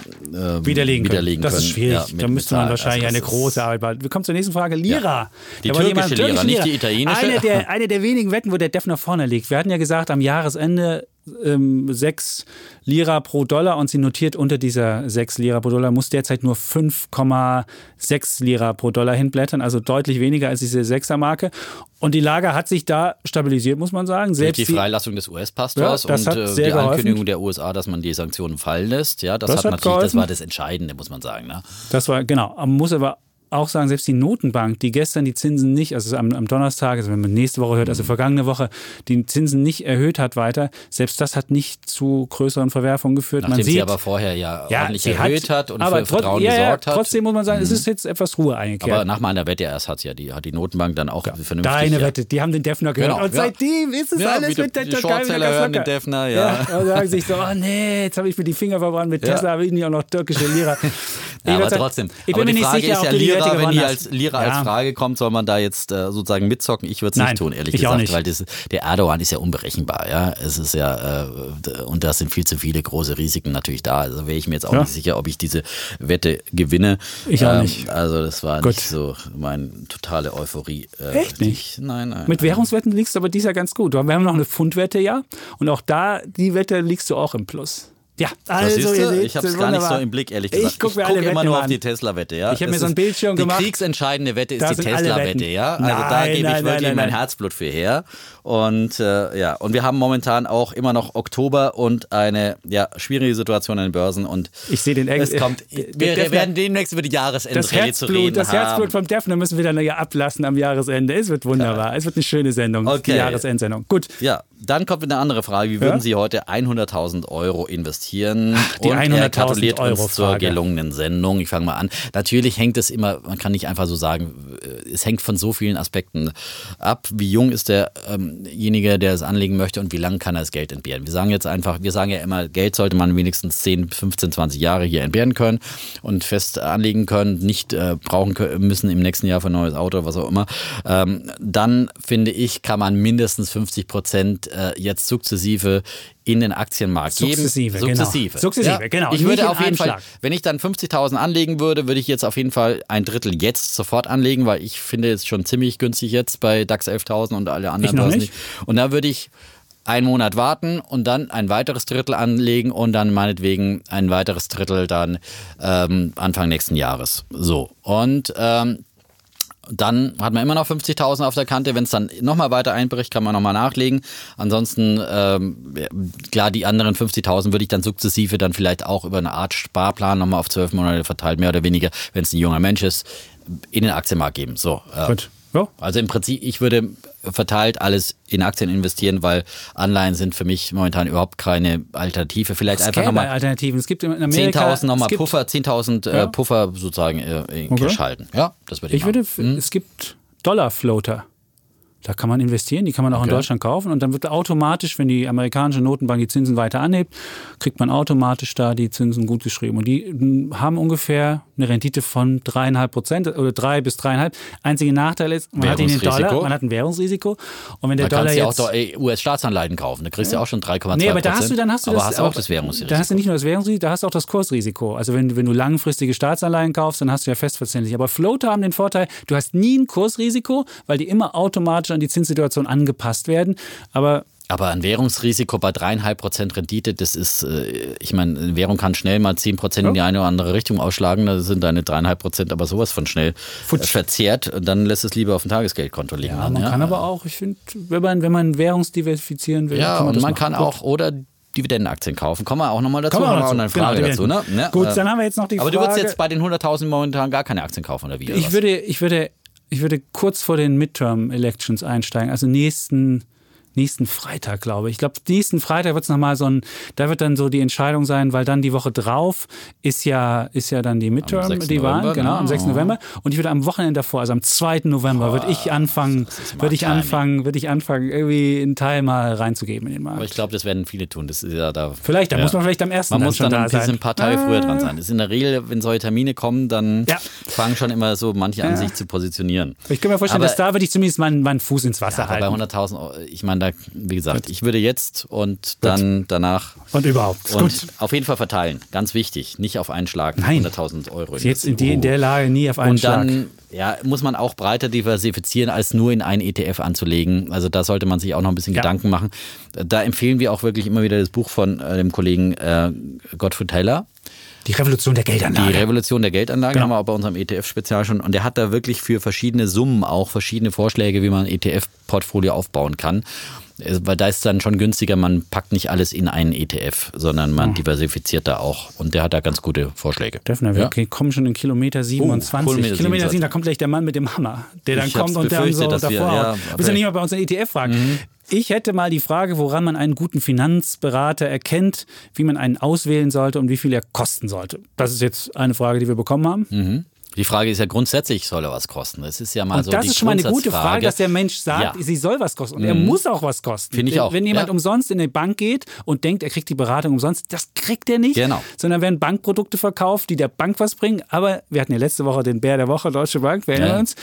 widerlegen, widerlegen können. Das können. ist schwierig. Ja, mit- da müsste man wahrscheinlich Also eine das große Arbeit machen. Wir kommen zur nächsten Frage. Lira. Die Da wollte türkische jemand- Lira, nicht die italienische. Eine der, eine der wenigen Wetten, wo der Defner vorne liegt. Wir hatten ja gesagt, am Jahresende ähm, 6 Lira pro Dollar und sie notiert unter dieser 6 Lira pro Dollar, muss derzeit nur 5,6 Lira pro Dollar hinblättern, also deutlich weniger als diese 6er Marke. Und die Lage hat sich da stabilisiert, muss man sagen. Durch Selbst die die- Freilassung des US-Pastors Ja, das und äh, die geholfen. Ankündigung der USA, dass man die Sanktionen fallen lässt, ja, das, Das hat, hat natürlich, das geholfen. war das Entscheidende, muss man sagen. Ne? Das war, genau. Man muss aber auch sagen, selbst die Notenbank, die gestern die Zinsen nicht, also am, am Donnerstag, also wenn man nächste Woche hört, also Mhm. vergangene Woche, die Zinsen nicht erhöht hat weiter, selbst das hat nicht zu größeren Verwerfungen geführt. Nachdem man sieht, sie aber vorher ja, ordentlich sie erhöht hat, und aber für Vertrauen ja, ja, gesorgt hat. Mhm. Trotzdem muss man sagen, es ist jetzt etwas Ruhe eingekehrt. aber nach meiner Wette erst hat ja die, hat die Notenbank dann auch vernünftig. Deine ja, Wette, die haben den Defner gehört. Genau, und ja. seitdem ist es Ja, alles mit der Türkei wieder ganz hören den. Defner, ja. und sagen sich so, oh nee, jetzt habe ich mir die Finger verbrannt mit Ja. Tesla, habe ich nicht auch noch türkische Lira. Ich Ja, aber trotzdem. Ich bin mir nicht sicher, ja ob die Lira, wenn die als Lira Ja. als Frage kommt, soll man da jetzt äh, sozusagen mitzocken? Ich würde es nicht tun, ehrlich ich auch gesagt, nicht. weil das, der Erdogan ist ja unberechenbar, ja. Es ist ja äh, und da sind viel zu viele große Risiken natürlich da. Also wäre ich mir jetzt auch Ja. nicht sicher, ob ich diese Wette gewinne. Ich auch nicht. Also das war Gut. nicht so meine totale Euphorie. Äh, Echt nicht? Ich, nein, nein. Mit. Währungswetten liegst du aber dieses Jahr ganz gut. Wir haben noch eine Pfundwette, ja. Und auch da, die Wette liegst du auch im Plus. Ja, also ihr seht, ich habe es gar nicht so im Blick, ehrlich gesagt. Ich gucke guck immer Wetten nur an. auf die Tesla-Wette. Ja? Ich habe mir so einen ist- Bildschirm gemacht. Die kriegsentscheidende Wette ist Da die Tesla-Wette, ja. Also da Nein, gebe ich nein, wirklich nein, mein. Herzblut für her. Und äh, ja, und wir haben momentan auch immer noch Oktober und eine ja, schwierige Situation an den Börsen. Und Ich sehe den Eng- es kommt. Wir Defner- werden demnächst über die Das Jahresendrallye zu reden Herzblut, das haben. Herzblut vom Defner müssen wir dann ja ablassen am Jahresende. Es wird wunderbar. Es wird eine schöne Sendung. Okay. Die Jahresendsendung. Gut. Ja, dann kommt eine andere Frage. Wie würden Ja? Sie heute 100.000 Euro investieren? die Und er 100.000 gratuliert Euro uns zur gelungenen Sendung. Ich fange mal an. Natürlich hängt es immer, man kann nicht einfach so sagen, es hängt von so vielen Aspekten ab. Wie jung ist derjenige, der es anlegen möchte und wie lange kann er das Geld entbehren? Wir sagen jetzt einfach, wir sagen ja immer, Geld sollte man wenigstens 10, 15, 20 Jahre hier entbehren können und fest anlegen können, nicht äh, brauchen können, müssen im nächsten Jahr für ein neues Auto, was auch immer. Ähm, dann finde ich, kann man mindestens 50 Prozent äh, jetzt sukzessive in den Aktienmarkt Sukzessive, geben. genau. Sukzessive. Sukzessive, genau. Ich würde auf jeden Fall, Schlag. wenn ich dann 50.000 anlegen würde, würde ich jetzt auf jeden Fall ein Drittel jetzt sofort anlegen, weil ich finde es schon ziemlich günstig jetzt bei DAX 11.000 und alle anderen Ich noch nicht. Und da würde ich einen Monat warten und dann ein weiteres Drittel anlegen und dann meinetwegen ein weiteres Drittel dann ähm, Anfang nächsten Jahres. So. Und ähm, dann hat man immer noch 50.000 auf der Kante. Wenn es dann nochmal weiter einbricht, kann man nochmal nachlegen. Ansonsten, ähm, klar, die anderen 50.000 würde ich dann sukzessive dann vielleicht auch über eine Art Sparplan nochmal auf zwölf Monate verteilt, mehr oder weniger, wenn es ein junger Mensch ist, in den Aktienmarkt geben. So. äh, Gut. Ja. Also im Prinzip, ich würde verteilt alles in Aktien investieren, weil Anleihen sind für mich momentan überhaupt keine Alternative. Vielleicht Es einfach nochmal Alternativen. Es gibt in Amerika 10.000 nochmal Puffer, 10.000 Ja. äh, Puffer sozusagen äh, in Okay. Cash halten. Ja, das würde ich, Ich würde, machen. es gibt Dollarfloater. Da kann man investieren, die kann man auch in Okay. Deutschland kaufen und dann wird automatisch, wenn die amerikanische Notenbank die Zinsen weiter anhebt, kriegt man automatisch da die Zinsen gut geschrieben. Und die mm, haben ungefähr eine Rendite von dreieinhalb Prozent oder drei bis dreieinhalb. Einziger Nachteil ist, man hat in den. Dollar, man hat ein Währungsrisiko. Und wenn der Da Dollar kannst du ja auch jetzt US-Staatsanleihen kaufen. Da kriegst du ja auch schon 3,2 Nee, aber da hast du dann hast du das hast auch das Währungsrisiko. Da hast du nicht nur das Währungsrisiko, da hast du auch das Kursrisiko. Also wenn, wenn du langfristige Staatsanleihen kaufst, dann hast du ja festverzinslich. Aber Floater haben den Vorteil, du hast nie ein Kursrisiko, weil die immer automatisch an die Zinssituation angepasst werden. Aber aber ein Währungsrisiko bei 3,5% Rendite, das ist, äh, ich meine, eine Währung kann schnell mal 10% in die eine oder andere Richtung ausschlagen. Da sind deine 3,5% aber sowas von schnell äh, verzehrt. Und dann lässt es lieber auf dem Tagesgeldkonto liegen. ja, dann, man ja. kann aber auch, ich finde, wenn man, wenn man Währungsdiversifizieren will, Ja, kann man und man machen. kann auch, oder Dividendenaktien kaufen. Kommen wir auch nochmal dazu. Kommen wir auch dazu. eine Frage Genau, dazu, ne? Gut, dann haben wir jetzt noch die Aber du würdest Frage- jetzt bei den 100.000 momentan gar keine Aktien kaufen, oder wie? oder Ich was? würde, ich würde, ich würde kurz vor den Midterm-Elections einsteigen, also nächsten, nächsten Freitag, glaube ich. Ich glaube, nächsten Freitag wird es nochmal so ein, da wird dann so die Entscheidung sein, weil dann die Woche drauf ist ja, ist ja dann die Midterm, 6. die November, genau, am 6. November. Und ich würde am Wochenende davor, also am 2. November, würde ich anfangen, würde ich anfangen, würde ich anfangen, irgendwie einen Teil mal reinzugeben in den Markt. Aber ich glaube, das werden viele tun. Das ist ja da. Vielleicht, da ja. muss man vielleicht am ersten Man dann muss schon dann da ein bisschen sein. ein paar Tage früher dran sein. Das ist in der Regel, wenn solche Termine kommen, dann Ja. fangen schon immer so manche an, sich zu positionieren. Ich kann mir vorstellen, Aber- dass da würde ich zumindest meinen, meinen Fuß ins Wasser Aber bei halten. 100.000, Euro, ich meine, da, wie gesagt, ich würde jetzt und dann danach Und überhaupt. und Gut. auf jeden Fall verteilen. Ganz wichtig. Nicht auf einen Schlag Nein. 100.000 Euro. Jetzt in, die, in der Lage nie auf einen Und Schlag. dann ja, muss man auch breiter diversifizieren, als nur in einen ETF anzulegen. Also da sollte man sich auch noch ein bisschen Ja. Gedanken machen. Da empfehlen wir auch wirklich immer wieder das Buch von äh, dem Kollegen äh, Gottfried Heller. Die Revolution der Die Geldanlage. Revolution der Geldanlage Genau. haben wir auch bei unserem ETF-Spezial schon. Und der hat da wirklich für verschiedene Summen auch verschiedene Vorschläge, wie man ein ETF-Portfolio aufbauen kann. Äh, Weil da ist dann schon günstiger, man packt nicht alles in einen ETF, sondern man diversifiziert da auch. Und der hat da ganz gute Vorschläge. Dürfen wir Ja. okay, kommen schon in Kilometer 27. Kilometer Kilometer 27. 7, da kommt gleich der Mann mit dem Hammer, der dann Ich kommt und dann so dass wir- davor ja. Du bist Mhm. nicht mal bei uns in ETF fragen. Ich hätte mal die Frage, woran man einen guten Finanzberater erkennt, wie man einen auswählen sollte und wie viel er kosten sollte. Das ist jetzt eine Frage, die wir bekommen haben. Die Frage ist ja grundsätzlich, soll er was kosten? Das ist ja mal Und so das die ist schon mal eine gute. Frage, dass der Mensch sagt, Ja. Mhm. sie soll was kosten. Und er muss auch was kosten. Finde ich wenn, auch, Wenn jemand ja. umsonst in eine Bank geht und denkt, er kriegt die Beratung umsonst, das kriegt er nicht. Genau. Sondern werden Bankprodukte verkauft, die der Bank was bringen. Aber wir hatten ja letzte Woche den Bär der Woche, Deutsche Bank, wir erinnern Ja. uns.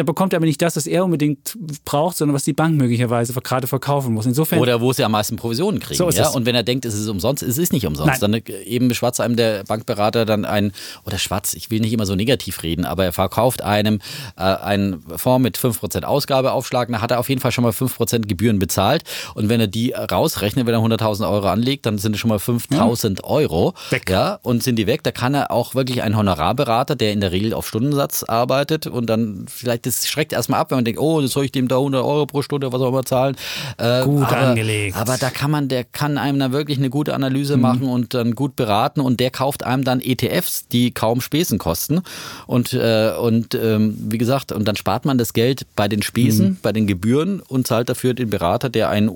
Da bekommt er aber nicht das, was er unbedingt braucht, sondern was die Bank möglicherweise gerade verkaufen muss. Insofern Oder wo sie am meisten Provisionen kriegen. So ja? Und wenn er denkt, es ist umsonst, es ist nicht umsonst. Nein. Dann äh, eben schwatzt einem der Bankberater dann ein, oder schwarz, ich will nicht immer so negativ reden, aber er verkauft einem äh, einen Fonds mit 5% Ausgabeaufschlag, dann hat er auf jeden Fall schon mal 5% Gebühren bezahlt. Und wenn er die rausrechnet, wenn er 100.000 Euro anlegt, dann sind es schon mal 5.000 Euro. Weg. Ja, und sind die weg. Da kann er auch wirklich einen Honorarberater, der in der Regel auf Stundensatz arbeitet und dann vielleicht, das schreckt erstmal ab, wenn man denkt, oh, das soll ich dem da 100 Euro pro Stunde, was auch immer zahlen. Äh, Gut aber, angelegt. Aber da kann man, der kann einem da wirklich eine gute Analyse Mhm. machen und dann gut beraten und der kauft einem dann ETFs, die kaum Spesen kosten und, äh, und ähm, wie gesagt, und dann spart man das Geld bei den Spesen, Mhm. bei den Gebühren und zahlt dafür den Berater, der einen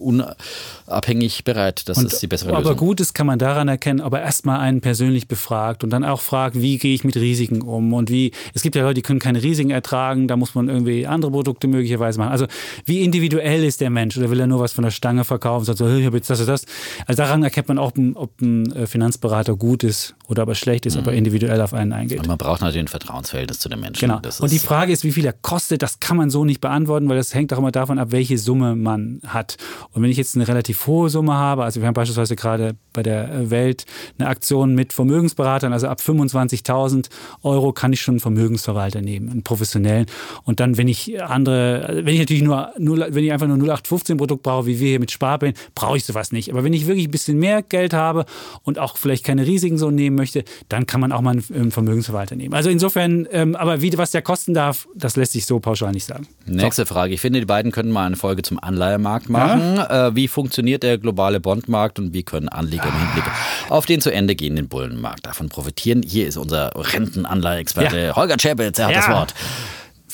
unabhängig berät. Das Und ist die bessere aber Lösung. Gutes kann man daran erkennen, ob er erstmal einen persönlich befragt und dann auch fragt, wie gehe ich mit Risiken um und wie, es gibt ja Leute, die können keine Risiken ertragen, da muss man irgendwie andere Produkte möglicherweise machen. Also wie individuell ist der Mensch oder will er nur was von der Stange verkaufen, sagt so, ich habe jetzt das und das. Also daran erkennt man auch, ob ein äh, Finanzberater gut ist oder aber schlecht ist, ob er individuell auf einen eingeht. Und man braucht natürlich ein Vertrauensverhältnis zu den Menschen. Genau. Und die Frage ist, wie viel er kostet, das kann man so nicht beantworten, weil das hängt auch immer davon ab, welche Summe man hat. Und wenn ich jetzt eine relativ hohe Summe habe, also wir haben beispielsweise gerade bei der Welt eine Aktion mit Vermögensberatern, also ab 25.000 Euro kann ich schon einen Vermögensverwalter nehmen, einen professionellen. Und dann, wenn ich andere, wenn ich natürlich nur, wenn ich einfach nur 0815 Produkt brauche, wie wir hier mit Sparplänen, brauche ich sowas nicht. Aber wenn ich wirklich ein bisschen mehr Geld habe und auch vielleicht keine Risiken so nehmen möchte, dann kann man auch mal einen einen Vermögensverwalter nehmen. Also insofern, ähm, aber wie, was der kosten darf, das lässt sich so pauschal nicht sagen. Nächste Frage. Ich finde, die beiden können mal eine Folge zum Anleihemarkt machen. Äh, wie funktioniert der globale Bondmarkt und wie können Anleger im Hinblick auf den zu Ende gehenden Bullenmarkt davon profitieren? Hier ist unser Rentenanleiheexperte Ja. Holger Czapitz. Er hat Ja. das Wort.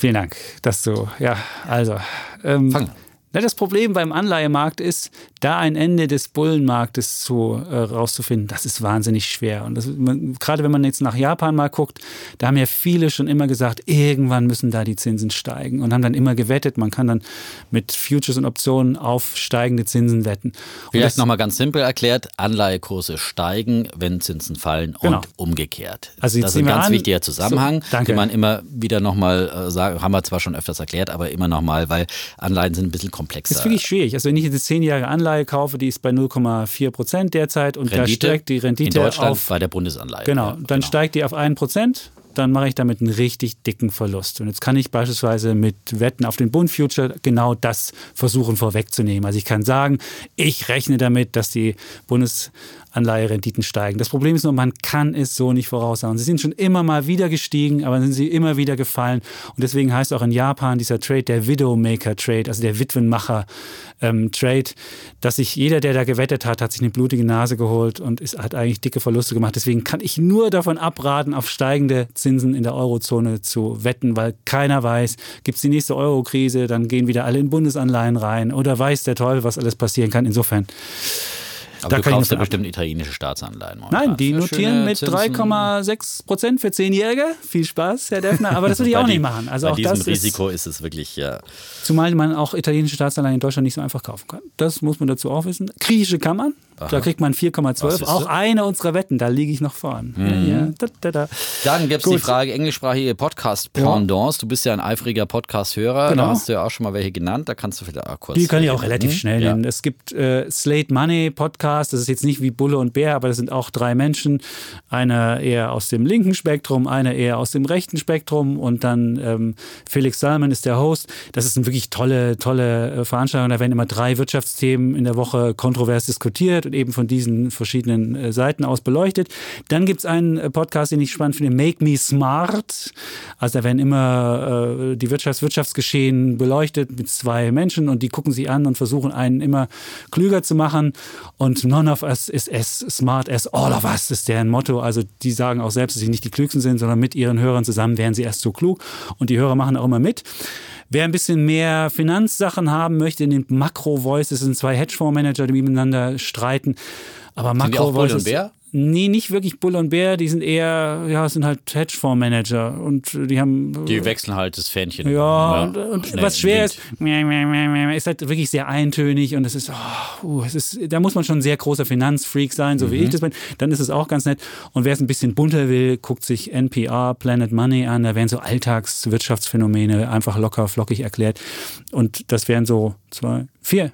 Vielen Dank, dass du, ja, also. Ähm, Fang an. Na, das Problem beim Anleihemarkt ist, da ein Ende des Bullenmarktes zu, äh, rauszufinden, das ist wahnsinnig schwer. Und das, man, gerade wenn man jetzt nach Japan mal guckt, da haben ja viele schon immer gesagt, irgendwann müssen da die Zinsen steigen und haben dann immer gewettet. Man kann dann mit Futures und Optionen auf steigende Zinsen wetten. Und Vielleicht nochmal ganz simpel erklärt, Anleihekurse steigen, wenn Zinsen fallen Genau. und umgekehrt. Also das ist ein ganz an- wichtiger Zusammenhang, So, den man immer wieder nochmal äh, sagen, haben wir zwar schon öfters erklärt, aber immer nochmal, weil Anleihen sind ein bisschen komplexer. Das ist wirklich schwierig. Also wenn ich jetzt eine 10-jährige Anleihe kaufe, die ist bei 0,4 Prozent derzeit und da steigt die Rendite in Deutschland auf bei der Bundesanleihe. Genau, dann steigt die auf 1%, dann mache ich damit einen richtig dicken Verlust. Und jetzt kann ich beispielsweise mit Wetten auf den Bund Future genau das versuchen vorwegzunehmen. Also ich kann sagen, ich rechne damit, dass die Bundesanleiherenditen steigen. Das Problem ist nur, man kann es so nicht voraussagen. Sie sind schon immer mal wieder gestiegen, aber sind sie immer wieder gefallen. Und deswegen heißt auch in Japan dieser Trade der Widowmaker Trade, also der Witwenmacher ähm, dass sich jeder, der da gewettet hat, hat sich eine blutige Nase geholt und ist, hat eigentlich dicke Verluste gemacht. Deswegen kann ich nur davon abraten, auf steigende Zinsen in der Eurozone zu wetten, weil keiner weiß, gibt es die nächste Euro-Krise, dann gehen wieder alle in Bundesanleihen rein oder weiß der Teufel, was alles passieren kann. Insofern. Aber da du kann ich kaufst ja davon ab- bestimmt italienische Staatsanleihen. momentan. Nein, die notieren mit Zinsen. 3,6 Prozent für Zehnjährige. Viel Spaß, Herr Defner. Aber das würde ich auch die- nicht machen. Also bei auch diesem das Risiko ist es wirklich ja. Ist, zumal man auch italienische Staatsanleihen in Deutschland nicht so einfach kaufen kann. Das muss man dazu auch wissen. Griechische kann man. Da kriegt man Was 4,12. ist Auch eine unserer Wetten, da liege ich noch vorn. Ja, ja. Da, da, da. Dann gibt es die. Frage englischsprachige Podcast-Pendants. Du bist ja ein eifriger Podcast-Hörer. Genau. Da hast du ja auch schon mal welche genannt. Da kannst du vielleicht auch kurz. Die kann ich auch relativ hm? schnell Ja. nennen. Es gibt äh, Slate Money Podcast, das ist jetzt nicht wie Bulle und Bär, aber das sind auch drei Menschen. Einer eher aus dem linken Spektrum, einer eher aus dem rechten Spektrum und dann ähm, Felix Salman ist der Host. Das ist eine wirklich tolle, tolle äh, Veranstaltung. Da werden immer drei Wirtschaftsthemen in der Woche kontrovers diskutiert und eben von diesen verschiedenen äh, Seiten aus beleuchtet. Dann gibt es einen äh, Podcast, den ich spannend finde, Make Me Smart. Also da werden immer äh, die Wirtschafts Wirtschaftsgeschehen beleuchtet mit zwei Menschen und die gucken sich an und versuchen einen immer klüger zu machen. Und none of us is as smart as all of us ist deren Motto. Also die sagen auch selbst, dass sie nicht die Klügsten sind, sondern mit ihren Hörern zusammen wären sie erst so klug. Und die Hörer machen auch immer mit. Wer ein bisschen mehr Finanzsachen haben möchte, nimmt Macro Voice. Das sind zwei Hedgefondsmanager, die miteinander streiten. Aber Macro Bull Nee, nicht wirklich Bull und Bär, die sind eher, ja, sind halt Hedgefondsmanager und die haben. Die wechseln halt das Fähnchen. Ja, ja und, und was schwer ist, ist halt wirklich sehr eintönig und es ist, oh, uh, es ist, da muss man schon ein sehr großer Finanzfreak sein, so mhm. wie ich das bin. Dann ist es auch ganz nett. Und wer es ein bisschen bunter will, guckt sich NPR, Planet Money an. Da werden so Alltagswirtschaftsphänomene einfach locker, flockig erklärt. Und das wären so zwei, vier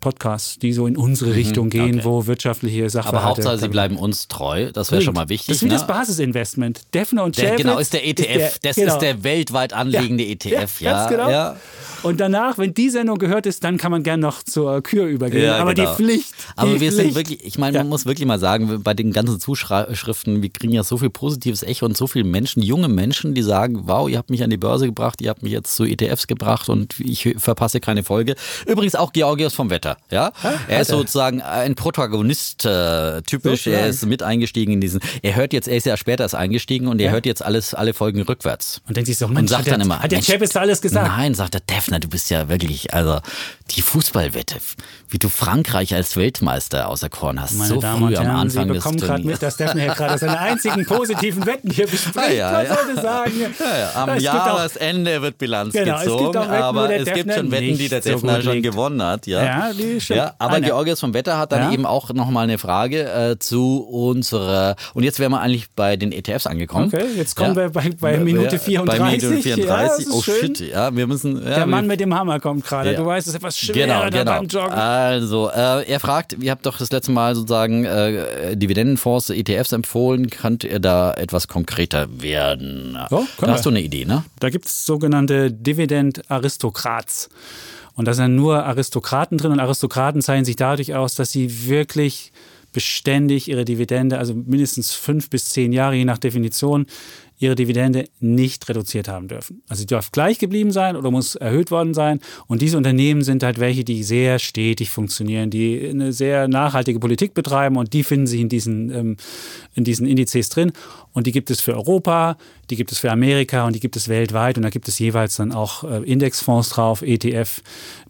Podcasts, die so in unsere mhm, Richtung gehen, okay. wo wirtschaftliche Sachen. Aber Hauptsache, sie bleiben uns treu. Das wäre schon mal wichtig. Das ist wie ne? das Basisinvestment. Defner und der, Genau, ist der ETF. Ist der, das genau. ist der weltweit anliegende ja, ETF. Ja, ganz genau. Ja. Und danach, wenn die Sendung gehört ist, dann kann man gern noch zur Kür übergehen. Ja, Aber genau. die Pflicht. Die Aber wir Pflicht. sind wirklich, ich meine, man muss wirklich mal sagen, bei den ganzen Zuschriften, wir kriegen ja so viel positives Echo und so viele Menschen, junge Menschen, die sagen, wow, ihr habt mich an die Börse gebracht, ihr habt mich jetzt zu ETFs gebracht und ich verpasse keine Folge. Übrigens auch Georgios vom Wetter, ja. er ist sozusagen ein Protagonist, äh, typisch. So er ist mit eingestiegen in diesen, er hört jetzt, er ist ja später erst eingestiegen und er ja. hört jetzt alles, alle Folgen rückwärts. Und denkt sich so, Mensch, und sagt hat dann der, immer, hat der Chapis alles gesagt? Nein, sagt der Defner, du bist ja wirklich, also die Fußballwette, wie du Frankreich als Weltmeister auserkoren hast, Meine so Damen früh Herren, am Anfang Sie bekommen gerade mit, dass Steffen hier gerade seine einzigen positiven Wetten hier bespricht. Ja, ja, ja. sagen? Ja, ja. Am Jahresende wird Bilanz genau, gezogen, es Wetten, aber es gibt schon Wetten, die der Defner so schon gewonnen hat. Ja, ja, schon. ja aber Georgios vom Wetter hat dann eben auch nochmal eine Frage äh, zu unserer, und jetzt wären wir eigentlich bei den ETFs angekommen. Okay, jetzt kommen wir bei, bei Minute 34. Bei Minute 34, oh schön. shit, ja, wir müssen. der Mann mit dem Hammer kommt gerade, du weißt, es ist etwas schwerer genau, genau. beim Joggen. Also, äh, er fragt, ihr habt doch das letzte Mal sozusagen äh, Dividendenfonds, ETFs empfohlen. Könnt ihr da etwas konkreter werden? Oh, da hast du eine Idee, ne? Da gibt es sogenannte Dividend-Aristokrats. Und da sind nur Aristokraten drin und Aristokraten zeichnen sich dadurch aus, dass sie wirklich beständig ihre Dividende, also mindestens fünf bis zehn Jahre, je nach Definition, ihre Dividende nicht reduziert haben dürfen. Also sie darf gleich geblieben sein oder muss erhöht worden sein. Und diese Unternehmen sind halt welche, die sehr stetig funktionieren, die eine sehr nachhaltige Politik betreiben und die finden sich in diesen, ähm, in diesen Indizes drin. Und die gibt es für Europa, die gibt es für Amerika und die gibt es weltweit. Und da gibt es jeweils dann auch äh, Indexfonds drauf, ETF,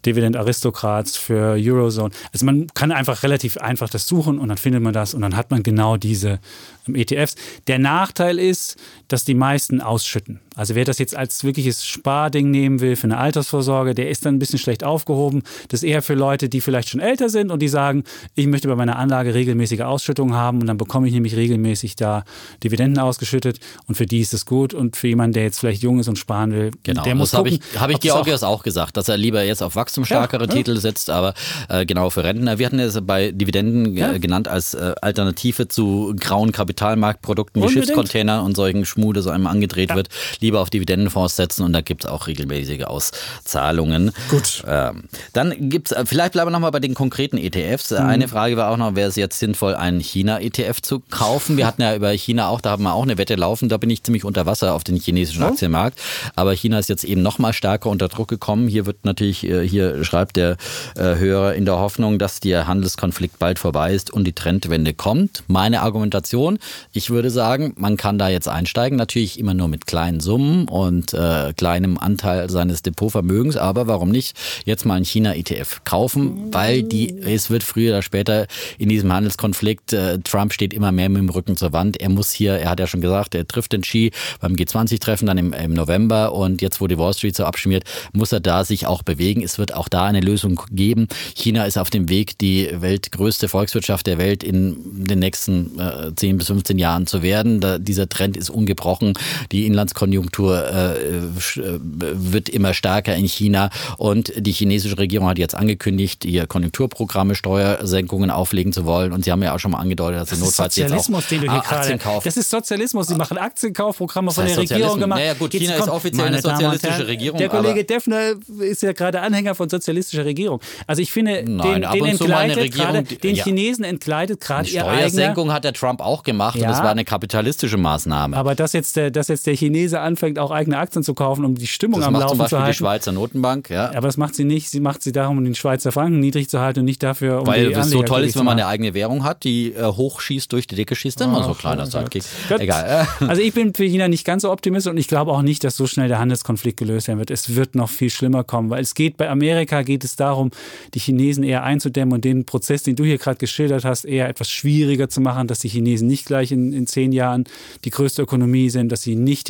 Dividend Aristocrats für Eurozone. Also man kann einfach relativ einfach das suchen und dann findet man das und dann hat man genau diese ähm, ETFs. Der Nachteil ist, dass die meisten ausschütten. Also wer das jetzt als wirkliches Sparding nehmen will für eine Altersvorsorge, der ist dann ein bisschen schlecht aufgehoben. Das ist eher für Leute, die vielleicht schon älter sind und die sagen, ich möchte bei meiner Anlage regelmäßige Ausschüttungen haben und dann bekomme ich nämlich regelmäßig da Dividenden ausgeschüttet und für die ist es gut und für jemanden, der jetzt vielleicht jung ist und sparen will, genau, der muss das habe ich, hab ich Georgios auch, auch, gesagt, dass er lieber jetzt auf wachstumsstarkere ja, Titel ja. setzt, aber äh, genau für Rentner. Wir hatten es bei Dividenden ja. genannt als äh, Alternative zu grauen Kapitalmarktprodukten wie Schiffscontainer und solchen Schmuh, das einem angedreht wird. Lieber lieber auf Dividendenfonds setzen und da gibt es auch regelmäßige Auszahlungen. Gut. Ähm, dann gibt es, äh, vielleicht bleiben wir nochmal bei den konkreten ETFs. Mhm. Eine Frage war auch noch, wäre es jetzt sinnvoll, einen China-ETF zu kaufen? Wir hatten ja über China auch, da haben wir auch eine Wette laufen, da bin ich ziemlich unter Wasser auf den chinesischen. Aktienmarkt. Aber China ist jetzt eben nochmal stärker unter Druck gekommen. Hier wird natürlich, äh, hier schreibt der äh, Hörer in der Hoffnung, dass der Handelskonflikt bald vorbei ist und die Trendwende kommt. Meine Argumentation, ich würde sagen, man kann da jetzt einsteigen, natürlich immer nur mit kleinen Summen. Summen und äh, kleinem Anteil seines Depotvermögens. Aber warum nicht jetzt mal einen China-ETF kaufen? Weil die, es wird früher oder später in diesem Handelskonflikt, äh, Trump steht immer mehr mit dem Rücken zur Wand. Er muss hier, er hat ja schon gesagt, er trifft den Xi beim G20-Treffen dann im, im November und jetzt, wo die Wall Street so abschmiert, muss er da sich auch bewegen. Es wird auch da eine Lösung geben. China ist auf dem Weg, die weltgrößte Volkswirtschaft der Welt in den nächsten äh, 10 bis 15 Jahren zu werden. Da, dieser Trend ist ungebrochen. Die Inlandskonjunktur Konjunktur äh, äh, wird immer stärker in China und die chinesische Regierung hat jetzt angekündigt, ihr Konjunkturprogramme, Steuersenkungen auflegen zu wollen und sie haben ja auch schon mal angedeutet, dass sie notfalls jetzt auch den du hier Aktien kaufen. Das ist Sozialismus, sie machen Aktienkaufprogramme von der Regierung gemacht. Naja gut, China ist offiziell eine sozialistische Regierung. Der Kollege Defner ist ja gerade Anhänger von sozialistischer Regierung. Also ich finde, Nein, den, den entgleitet gerade, den ja. Chinesen entgleitet gerade ihr Steuersenkung hat der Trump auch gemacht ja, und das war eine kapitalistische Maßnahme. Aber dass jetzt der, dass jetzt der Chinese anfängt, auch eigene Aktien zu kaufen, um die Stimmung das am macht Laufen zum Beispiel zu halten. die Schweizer Notenbank, ja. Aber das macht sie nicht. Sie macht sie darum, um den Schweizer Franken niedrig zu halten und nicht dafür, um Weil es so toll ist, wenn man eine eigene Währung hat, die äh, hochschießt, durch die Decke schießt, dann mal so ein kleiner. Gut. Egal. Also ich bin für China nicht ganz so optimistisch und ich glaube auch nicht, dass so schnell der Handelskonflikt gelöst werden wird. Es wird noch viel schlimmer kommen, weil es geht bei Amerika geht es darum, die Chinesen eher einzudämmen und den Prozess, den du hier gerade geschildert hast, eher etwas schwieriger zu machen, dass die Chinesen nicht gleich in, in zehn Jahren die größte Ökonomie sind, dass sie nicht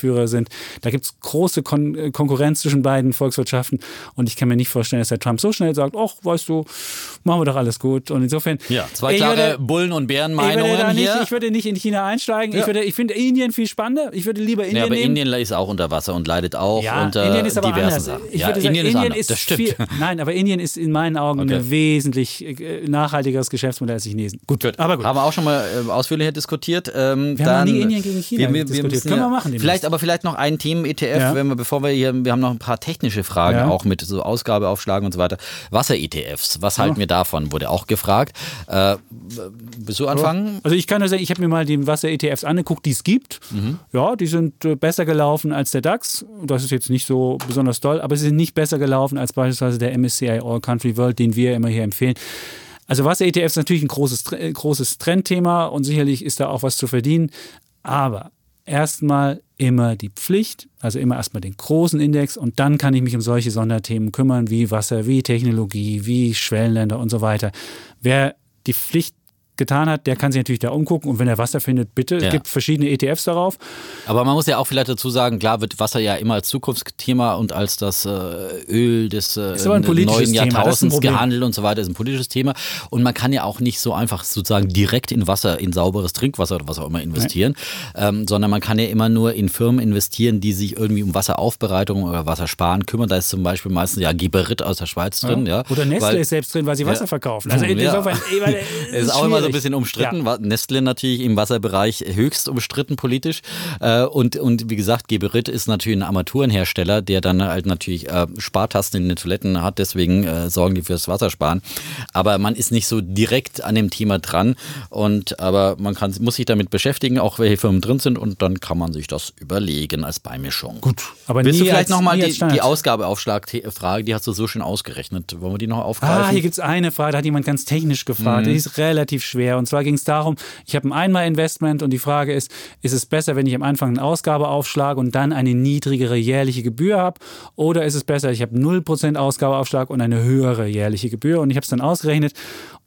Technologieführer sind. Da gibt es große Kon äh, Konkurrenz zwischen beiden Volkswirtschaften und ich kann mir nicht vorstellen, dass der Trump so schnell sagt, ach, weißt du, machen wir doch alles gut. Und insofern Ja, zwei klare würde- Bullen- und ich würde, Bärenmeinungen nicht, ich würde nicht in China einsteigen. Ja. Ich, würde, ich finde Indien viel spannender. Ich würde lieber Indien Ja, aber nehmen. Indien ist auch unter Wasser und leidet auch ja, unter Indien ist aber diversen anders. Sachen. Ich ja, würde sagen, Indien ist anders. das stimmt. viel, nein, aber Indien ist in meinen Augen Okay. ein wesentlich äh, nachhaltigeres Geschäftsmodell als die Chinesen. Gut, Gut. aber gut. Haben wir auch schon mal äh, ausführlicher diskutiert. Ähm, Wir haben dann, noch nie Indien gegen China wir, wir, diskutiert. Müssen Können wir machen. Vielleicht, aber vielleicht noch ein Themen-ETF, Ja. wenn wir, bevor wir hier, wir haben noch ein paar technische Fragen Ja. auch mit so Ausgabeaufschlagen und so weiter. Wasser-ETFs, was halten wir davon? Wurde auch gefragt. Äh, willst du anfangen? Also ich kann nur sagen, ich habe mir mal die Wasser-ETFs angeguckt, die es gibt. Mhm. Ja, die sind äh, besser gelaufen als der DAX. Das ist jetzt nicht so besonders toll, aber sie sind nicht besser gelaufen als beispielsweise der MSCI All Country World, den wir immer hier empfehlen. Also Wasser-ETFs ist natürlich ein großes, großes Trendthema und sicherlich ist da auch was zu verdienen. Aber erstmal immer die Pflicht, also immer erstmal den großen Index und dann kann ich mich um solche Sonderthemen kümmern, wie Wasser, wie Technologie, wie Schwellenländer und so weiter. Wer die Pflicht getan hat, der kann sich natürlich da umgucken und wenn er Wasser findet, bitte. Ja. Es gibt verschiedene ETFs darauf. Aber man muss ja auch vielleicht dazu sagen, klar wird Wasser ja immer als Zukunftsthema und als das äh, Öl des äh, Ist neuen ist Jahrtausends gehandelt und so weiter, ist ein politisches Thema. Und man kann ja auch nicht so einfach sozusagen direkt in Wasser, in sauberes Trinkwasser oder was auch immer investieren, ähm, sondern man kann ja immer nur in Firmen investieren, die sich irgendwie um Wasseraufbereitung oder Wassersparen kümmern. Da ist zum Beispiel meistens ja Geberit aus der Schweiz drin. Ja. Oder Nestle Weil- ist selbst drin, weil sie Wasser Ja. verkaufen. Also Ja. insofern, Es ist auch immer so ein bisschen umstritten. Ja. Nestle natürlich im Wasserbereich höchst umstritten politisch. Äh, Und, und wie gesagt, Geberit ist natürlich ein Armaturenhersteller, der dann halt natürlich äh, Spartasten in den Toiletten hat. Deswegen äh, sorgen die fürs Wassersparen. Aber man ist nicht so direkt an dem Thema dran. Und aber man kann, muss sich damit beschäftigen, auch welche Firmen drin sind. Und dann kann man sich das überlegen als Beimischung. Gut. Aber Willst nie du vielleicht nochmal die, die Ausgabeaufschlag-Frage, die hast du so schön ausgerechnet. Wollen wir die noch aufgreifen? Ah, hier gibt es eine Frage, da hat jemand ganz technisch gefragt. Mhm. Die ist relativ schwer. Und zwar ging es darum, ich habe ein Einmal-Investment und die Frage ist, ist es besser, wenn ich am Anfang eine Ausgabe aufschlage und dann eine niedrigere jährliche Gebühr habe? Oder ist es besser, ich habe 0% Ausgabeaufschlag und eine höhere jährliche Gebühr? Und ich habe es dann ausgerechnet.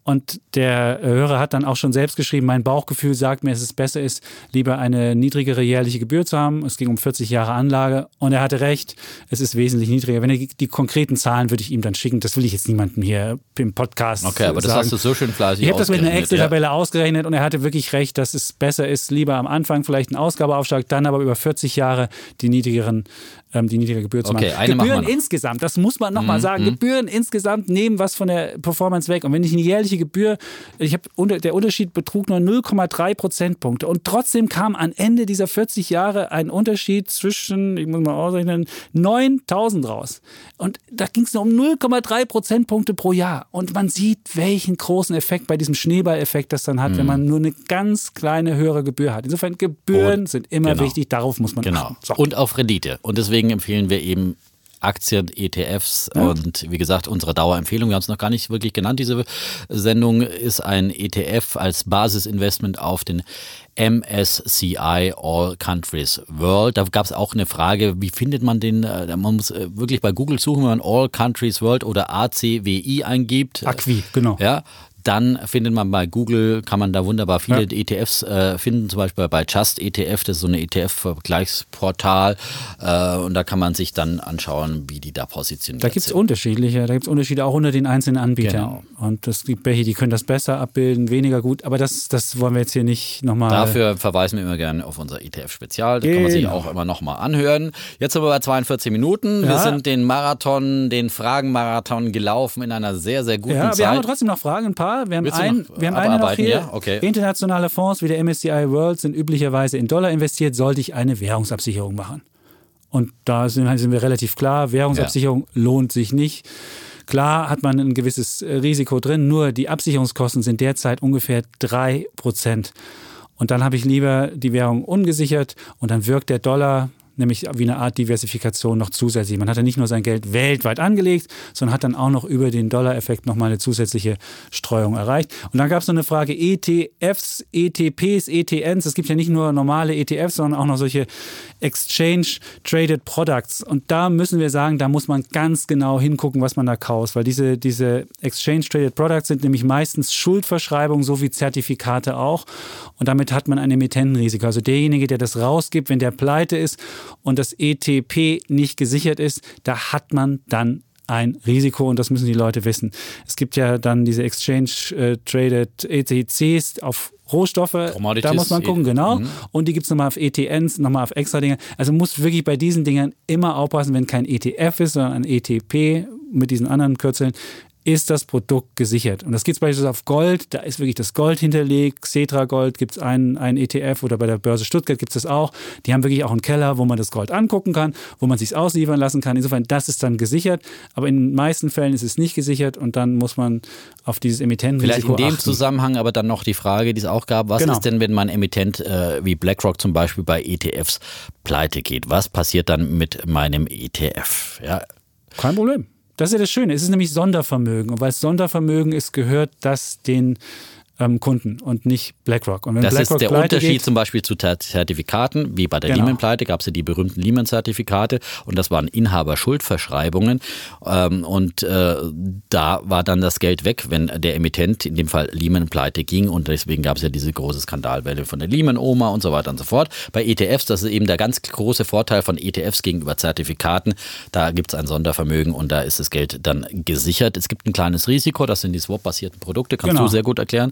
Und der Hörer hat dann auch schon selbst geschrieben, mein Bauchgefühl sagt mir, dass es besser ist, lieber eine niedrigere jährliche Gebühr zu haben. Es ging um 40 Jahre Anlage und er hatte recht, es ist wesentlich niedriger. Wenn er die, konkreten Zahlen würde ich ihm dann schicken. Das will ich jetzt niemandem hier im Podcast Okay, aber das sagen. hast du so schön fleißig Ich habe das mit einer Excel-Tabelle ausgerechnet und er hatte wirklich recht, dass es besser ist, lieber am Anfang vielleicht einen Ausgabeaufschlag, dann aber über 40 Jahre die niedrigeren, ähm, die niedrige Gebühr zu Okay, machen. wir Gebühren. Mhm, insgesamt, das muss man nochmal sagen, Gebühren insgesamt nehmen was von der Performance weg. Und wenn ich eine jährliche Gebühr, ich habe unter, der Unterschied betrug nur 0,3 Prozentpunkte und trotzdem kam am Ende dieser 40 Jahre ein Unterschied zwischen, ich muss mal ausrechnen, 9000 raus. Und da ging es nur um 0,3 Prozentpunkte pro Jahr. Und man sieht, welchen großen Effekt bei diesem Schneeballeffekt das dann hat, Mhm. wenn man nur eine ganz kleine höhere Gebühr hat. Insofern, Gebühren Und- sind immer genau. wichtig, darauf muss man Genau. achten. So. Und auf Rendite. Und deswegen empfehlen wir eben Aktien, ETFs und wie gesagt, unsere Dauerempfehlung, wir haben es noch gar nicht wirklich genannt, diese Sendung ist ein ETF als Basisinvestment auf den MSCI All Countries World. Da gab es auch eine Frage, wie findet man den? Äh, Man muss äh, wirklich bei Google suchen, wenn man All Countries World oder ACWI eingibt. Acqui, genau. Ja, dann findet man bei Google, kann man da wunderbar viele ETFs äh, finden, zum Beispiel bei Just ETF, das ist so eine ETF-Vergleichsportal äh, und da kann man sich dann anschauen, wie die da positioniert Da gibt es sind. unterschiedliche, da gibt es Unterschiede auch unter den einzelnen Anbietern. Genau. Und es gibt welche, die können das besser abbilden, weniger gut, aber das, das wollen wir jetzt hier nicht nochmal. Dafür verweisen wir immer gerne auf unser ETF-Spezial. Da kann man sich Genau. auch immer nochmal anhören. Jetzt sind wir bei 42 Minuten. Wir Ja. sind den Marathon, den Fragenmarathon gelaufen in einer sehr, sehr guten Ja, wir Zeit. haben aber trotzdem noch Fragen, ein paar. Wir haben, ein, noch wir haben eine noch hier. ja? Okay. Internationale Fonds wie der MSCI World sind üblicherweise in Dollar investiert. Sollte ich eine Währungsabsicherung machen? Und da sind, sind wir relativ klar, Währungsabsicherung lohnt sich nicht. Klar hat man ein gewisses äh, Risiko drin, nur die Absicherungskosten sind derzeit ungefähr 3%. Und dann habe ich lieber die Währung ungesichert und dann wirkt der Dollar nämlich wie eine Art Diversifikation noch zusätzlich. Man hat ja nicht nur sein Geld weltweit angelegt, sondern hat dann auch noch über den Dollar-Effekt nochmal eine zusätzliche Streuung erreicht. Und dann gab es noch eine Frage ETFs, ETPs, ETNs. Es gibt ja nicht nur normale ETFs, sondern auch noch solche Exchange Traded Products. Und da müssen wir sagen, da muss man ganz genau hingucken, was man da kauft, weil diese, diese Exchange Traded Products sind nämlich meistens Schuldverschreibungen, so wie Zertifikate auch. Und damit hat man ein Emittentenrisiko. Also derjenige, der das rausgibt, wenn der pleite ist und das ETP nicht gesichert ist, da hat man dann ein Risiko und das müssen die Leute wissen. Es gibt ja dann diese Exchange äh, Traded ETCs auf Rohstoffe, da muss man gucken, genau. Mhm. Und die gibt es nochmal auf ETNs, nochmal auf extra Dinge. Also muss wirklich bei diesen Dingen immer aufpassen, wenn kein ETF ist, sondern ein ETP mit diesen anderen Kürzeln, ist das Produkt gesichert. Und das gibt es beispielsweise auf Gold, da ist wirklich das Gold hinterlegt. Xetra Gold gibt es einen, einen ETF oder bei der Börse Stuttgart gibt es das auch. Die haben wirklich auch einen Keller, wo man das Gold angucken kann, wo man sich ausliefern lassen kann. Insofern, das ist dann gesichert. Aber in den meisten Fällen ist es nicht gesichert und dann muss man auf dieses Emittentenrisiko Vielleicht in dem achten. Zusammenhang aber dann noch die Frage, die es auch gab, was genau. ist denn, wenn man Emittent äh, wie BlackRock zum Beispiel bei ETFs pleite geht? Was passiert dann mit meinem ETF? Ja. Kein Problem. Das ist ja das Schöne. Es ist nämlich Sondervermögen. Und weil es Sondervermögen ist, gehört das den ähm, Kunden und nicht BlackRock. Und wenn das BlackRock ist der Unterschied geht, zum Beispiel zu Zertifikaten, wie bei der genau. Lehman-Pleite gab es ja die berühmten Lehman-Zertifikate und das waren Inhaber-Schuldverschreibungen ähm, und äh, da war dann das Geld weg, wenn der Emittent, in dem Fall Lehman-Pleite ging und deswegen gab es ja diese große Skandalwelle von der Lehman-Oma und so weiter und so fort. Bei ETFs, das ist eben der ganz große Vorteil von ETFs gegenüber Zertifikaten, da gibt es ein Sondervermögen und da ist das Geld dann gesichert. Es gibt ein kleines Risiko, das sind die Swap-basierten Produkte, kannst genau. du sehr gut erklären.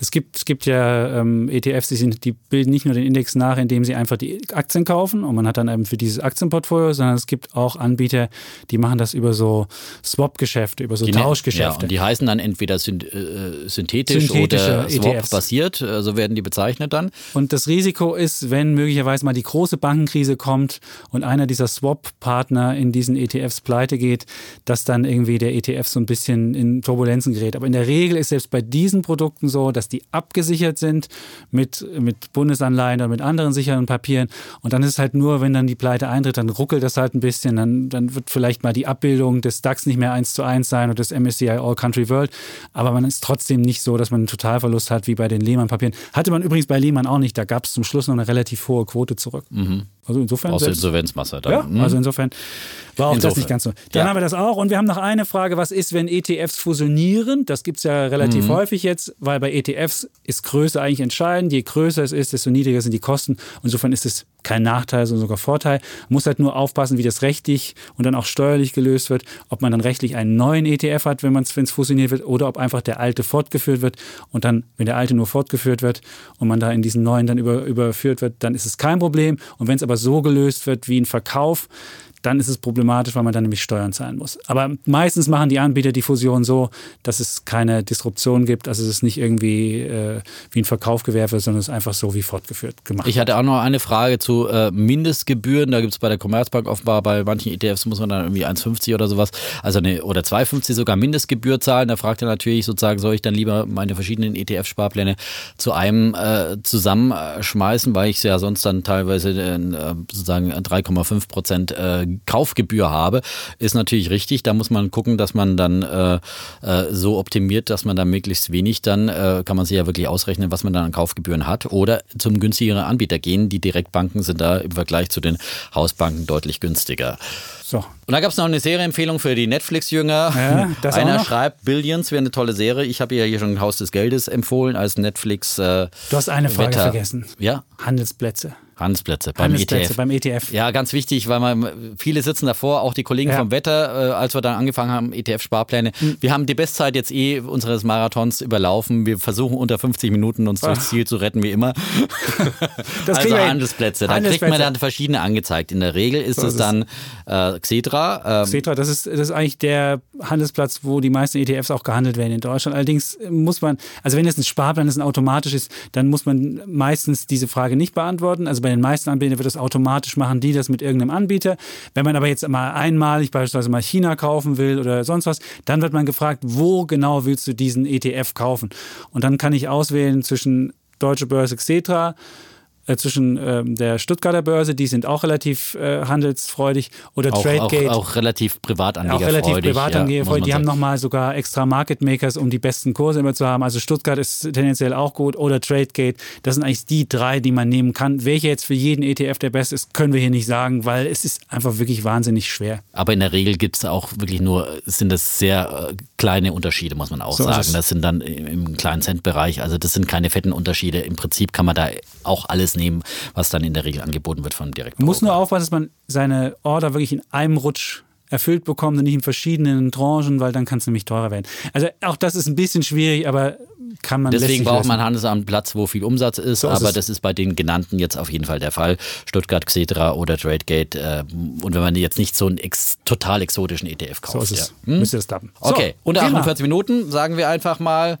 Es gibt, es gibt ja ähm, ETFs, die, sind, die bilden nicht nur den Index nach, indem sie einfach die Aktien kaufen und man hat dann eben für dieses Aktienportfolio, sondern es gibt auch Anbieter, die machen das über so Swap-Geschäfte, über so die, ne- Tauschgeschäfte. Ja, und die heißen dann entweder äh, synthetisch oder e Swap-basiert, so werden die bezeichnet dann. Und das Risiko ist, wenn möglicherweise mal die große Bankenkrise kommt und einer dieser Swap-Partner in diesen ETFs pleite geht, dass dann irgendwie der ETF so ein bisschen in Turbulenzen gerät. Aber in der Regel ist selbst bei diesen Produkten so, dass die abgesichert sind mit, mit Bundesanleihen oder mit anderen sicheren Papieren. Und dann ist es halt nur, wenn dann die Pleite eintritt, dann ruckelt das halt ein bisschen. Dann, dann wird vielleicht mal die Abbildung des DAX nicht mehr eins zu eins sein oder des MSCI All Country World. Aber man ist trotzdem nicht so, dass man einen Totalverlust hat wie bei den Lehman-Papieren. Hatte man übrigens bei Lehman auch nicht. Da gab es zum Schluss noch eine relativ hohe Quote zurück. Mhm. Also insofern. Aus Insolvenzmasse dann. Ja, mhm. also insofern war auch insofern. das nicht ganz so. Dann ja. haben wir das auch. Und wir haben noch eine Frage: Was ist, wenn ETFs fusionieren? Das gibt es ja relativ mhm. häufig jetzt, weil bei ETFs ist Größe eigentlich entscheidend. Je größer es ist, desto niedriger sind die Kosten. Insofern ist es kein Nachteil, sondern sogar Vorteil. Man muss halt nur aufpassen, wie das rechtlich und dann auch steuerlich gelöst wird. Ob man dann rechtlich einen neuen ETF hat, wenn es fusioniert wird, oder ob einfach der alte fortgeführt wird. Und dann, wenn der alte nur fortgeführt wird und man da in diesen neuen dann über, überführt wird, dann ist es kein Problem. Und wenn es aber so gelöst wird wie ein Verkauf, dann ist es problematisch, weil man dann nämlich Steuern zahlen muss. Aber meistens machen die Anbieter die Fusion so, dass es keine Disruption gibt, also es ist nicht irgendwie äh, wie ein Verkaufgewerbe, sondern es ist einfach so wie fortgeführt gemacht. Ich hatte auch noch eine Frage zu äh, Mindestgebühren. Da gibt es bei der Commerzbank offenbar bei manchen ETFs muss man dann irgendwie 1,50 oder sowas, also eine, oder 2,50 sogar Mindestgebühr zahlen. Da fragt er natürlich sozusagen, soll ich dann lieber meine verschiedenen ETF-Sparpläne zu einem äh, zusammenschmeißen, weil ich ja sonst dann teilweise äh, sozusagen 3,5 Prozent äh, Kaufgebühr habe, ist natürlich richtig. Da muss man gucken, dass man dann äh, äh, so optimiert, dass man da möglichst wenig dann, äh, kann man sich ja wirklich ausrechnen, was man dann an Kaufgebühren hat. Oder zum günstigeren Anbieter gehen. Die Direktbanken sind da im Vergleich zu den Hausbanken deutlich günstiger. So. Und da gab es noch eine Serienempfehlung für die Netflix-Jünger. Ja, Einer schreibt, Billions wäre eine tolle Serie. Ich habe ja hier schon Haus des Geldes empfohlen als Netflix. Äh, du hast eine Frage Wetter. vergessen. Ja. Handelsplätze. Handelsplätze beim Handelsplätze ETF. beim ETF. Ja, ganz wichtig, weil man, viele sitzen davor, auch die Kollegen ja. vom Wetter, äh, als wir dann angefangen haben, ETF-Sparpläne. Mhm. Wir haben die Bestzeit jetzt eh unseres Marathons überlaufen. Wir versuchen unter 50 Minuten uns durchs Ziel zu retten, wie immer. also Handelsplätze. Da kriegt man dann verschiedene angezeigt. In der Regel ist so es ist dann äh, Xetra. Ähm, Xetra, das ist, das ist eigentlich der Handelsplatz, wo die meisten ETFs auch gehandelt werden in Deutschland. Allerdings muss man, also wenn es ein Sparplan ist, ein automatisch ist, dann muss man meistens diese Frage nicht beantworten. Also bei den meisten Anbietern wird das automatisch machen, die das mit irgendeinem Anbieter. Wenn man aber jetzt mal einmalig beispielsweise mal China kaufen will oder sonst was, dann wird man gefragt, wo genau willst du diesen ETF kaufen? Und dann kann ich auswählen zwischen Deutsche Börse Xetra, äh, zwischen ähm, der Stuttgarter Börse, die sind auch relativ äh, handelsfreudig, oder Auch, Tradegate. auch, auch relativ privatanlegerfreudig. Auch relativ privatanlegerfreudig. ja, die haben nochmal sogar extra Market Makers, um die besten Kurse immer zu haben. Also Stuttgart ist tendenziell auch gut oder Tradegate. Das sind eigentlich die drei, die man nehmen kann. Welcher jetzt für jeden ETF der beste ist, können wir hier nicht sagen, weil es ist einfach wirklich wahnsinnig schwer. Aber in der Regel gibt es auch wirklich nur, sind das sehr äh, kleine Unterschiede, muss man auch So sagen. Das sind dann im im kleinen Centbereich. Also das sind keine fetten Unterschiede. Im Prinzip kann man da auch alles nehmen, was dann in der Regel angeboten wird von direkt. Man muss nur aufpassen, dass man seine Order wirklich in einem Rutsch erfüllt bekommt und nicht in verschiedenen Tranchen, weil dann kann es nämlich teurer werden. Also auch das ist ein bisschen schwierig, aber kann man Deswegen braucht man Handelsamt Platz, wo viel Umsatz ist, So ist aber es. das ist bei den genannten jetzt auf jeden Fall der Fall. Stuttgart, Xetra oder Tradegate. Äh, und wenn man jetzt nicht so einen ex total exotischen ETF kauft. So ist es. Ja. Hm? Müsste das klappen. Okay, so, unter prima. 48 Minuten sagen wir einfach mal.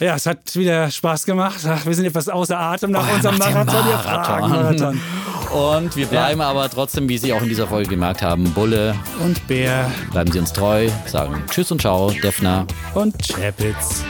Ja, es hat wieder Spaß gemacht. Ach, wir sind etwas außer Atem nach Oh, unserem nach Marathon. Marathon. Marathon. Und wir bleiben aber trotzdem, wie Sie auch in dieser Folge gemerkt haben, Bulle. Und Bär Bleiben Sie uns treu, sagen Tschüss und Ciao, Defner. und Chapitz.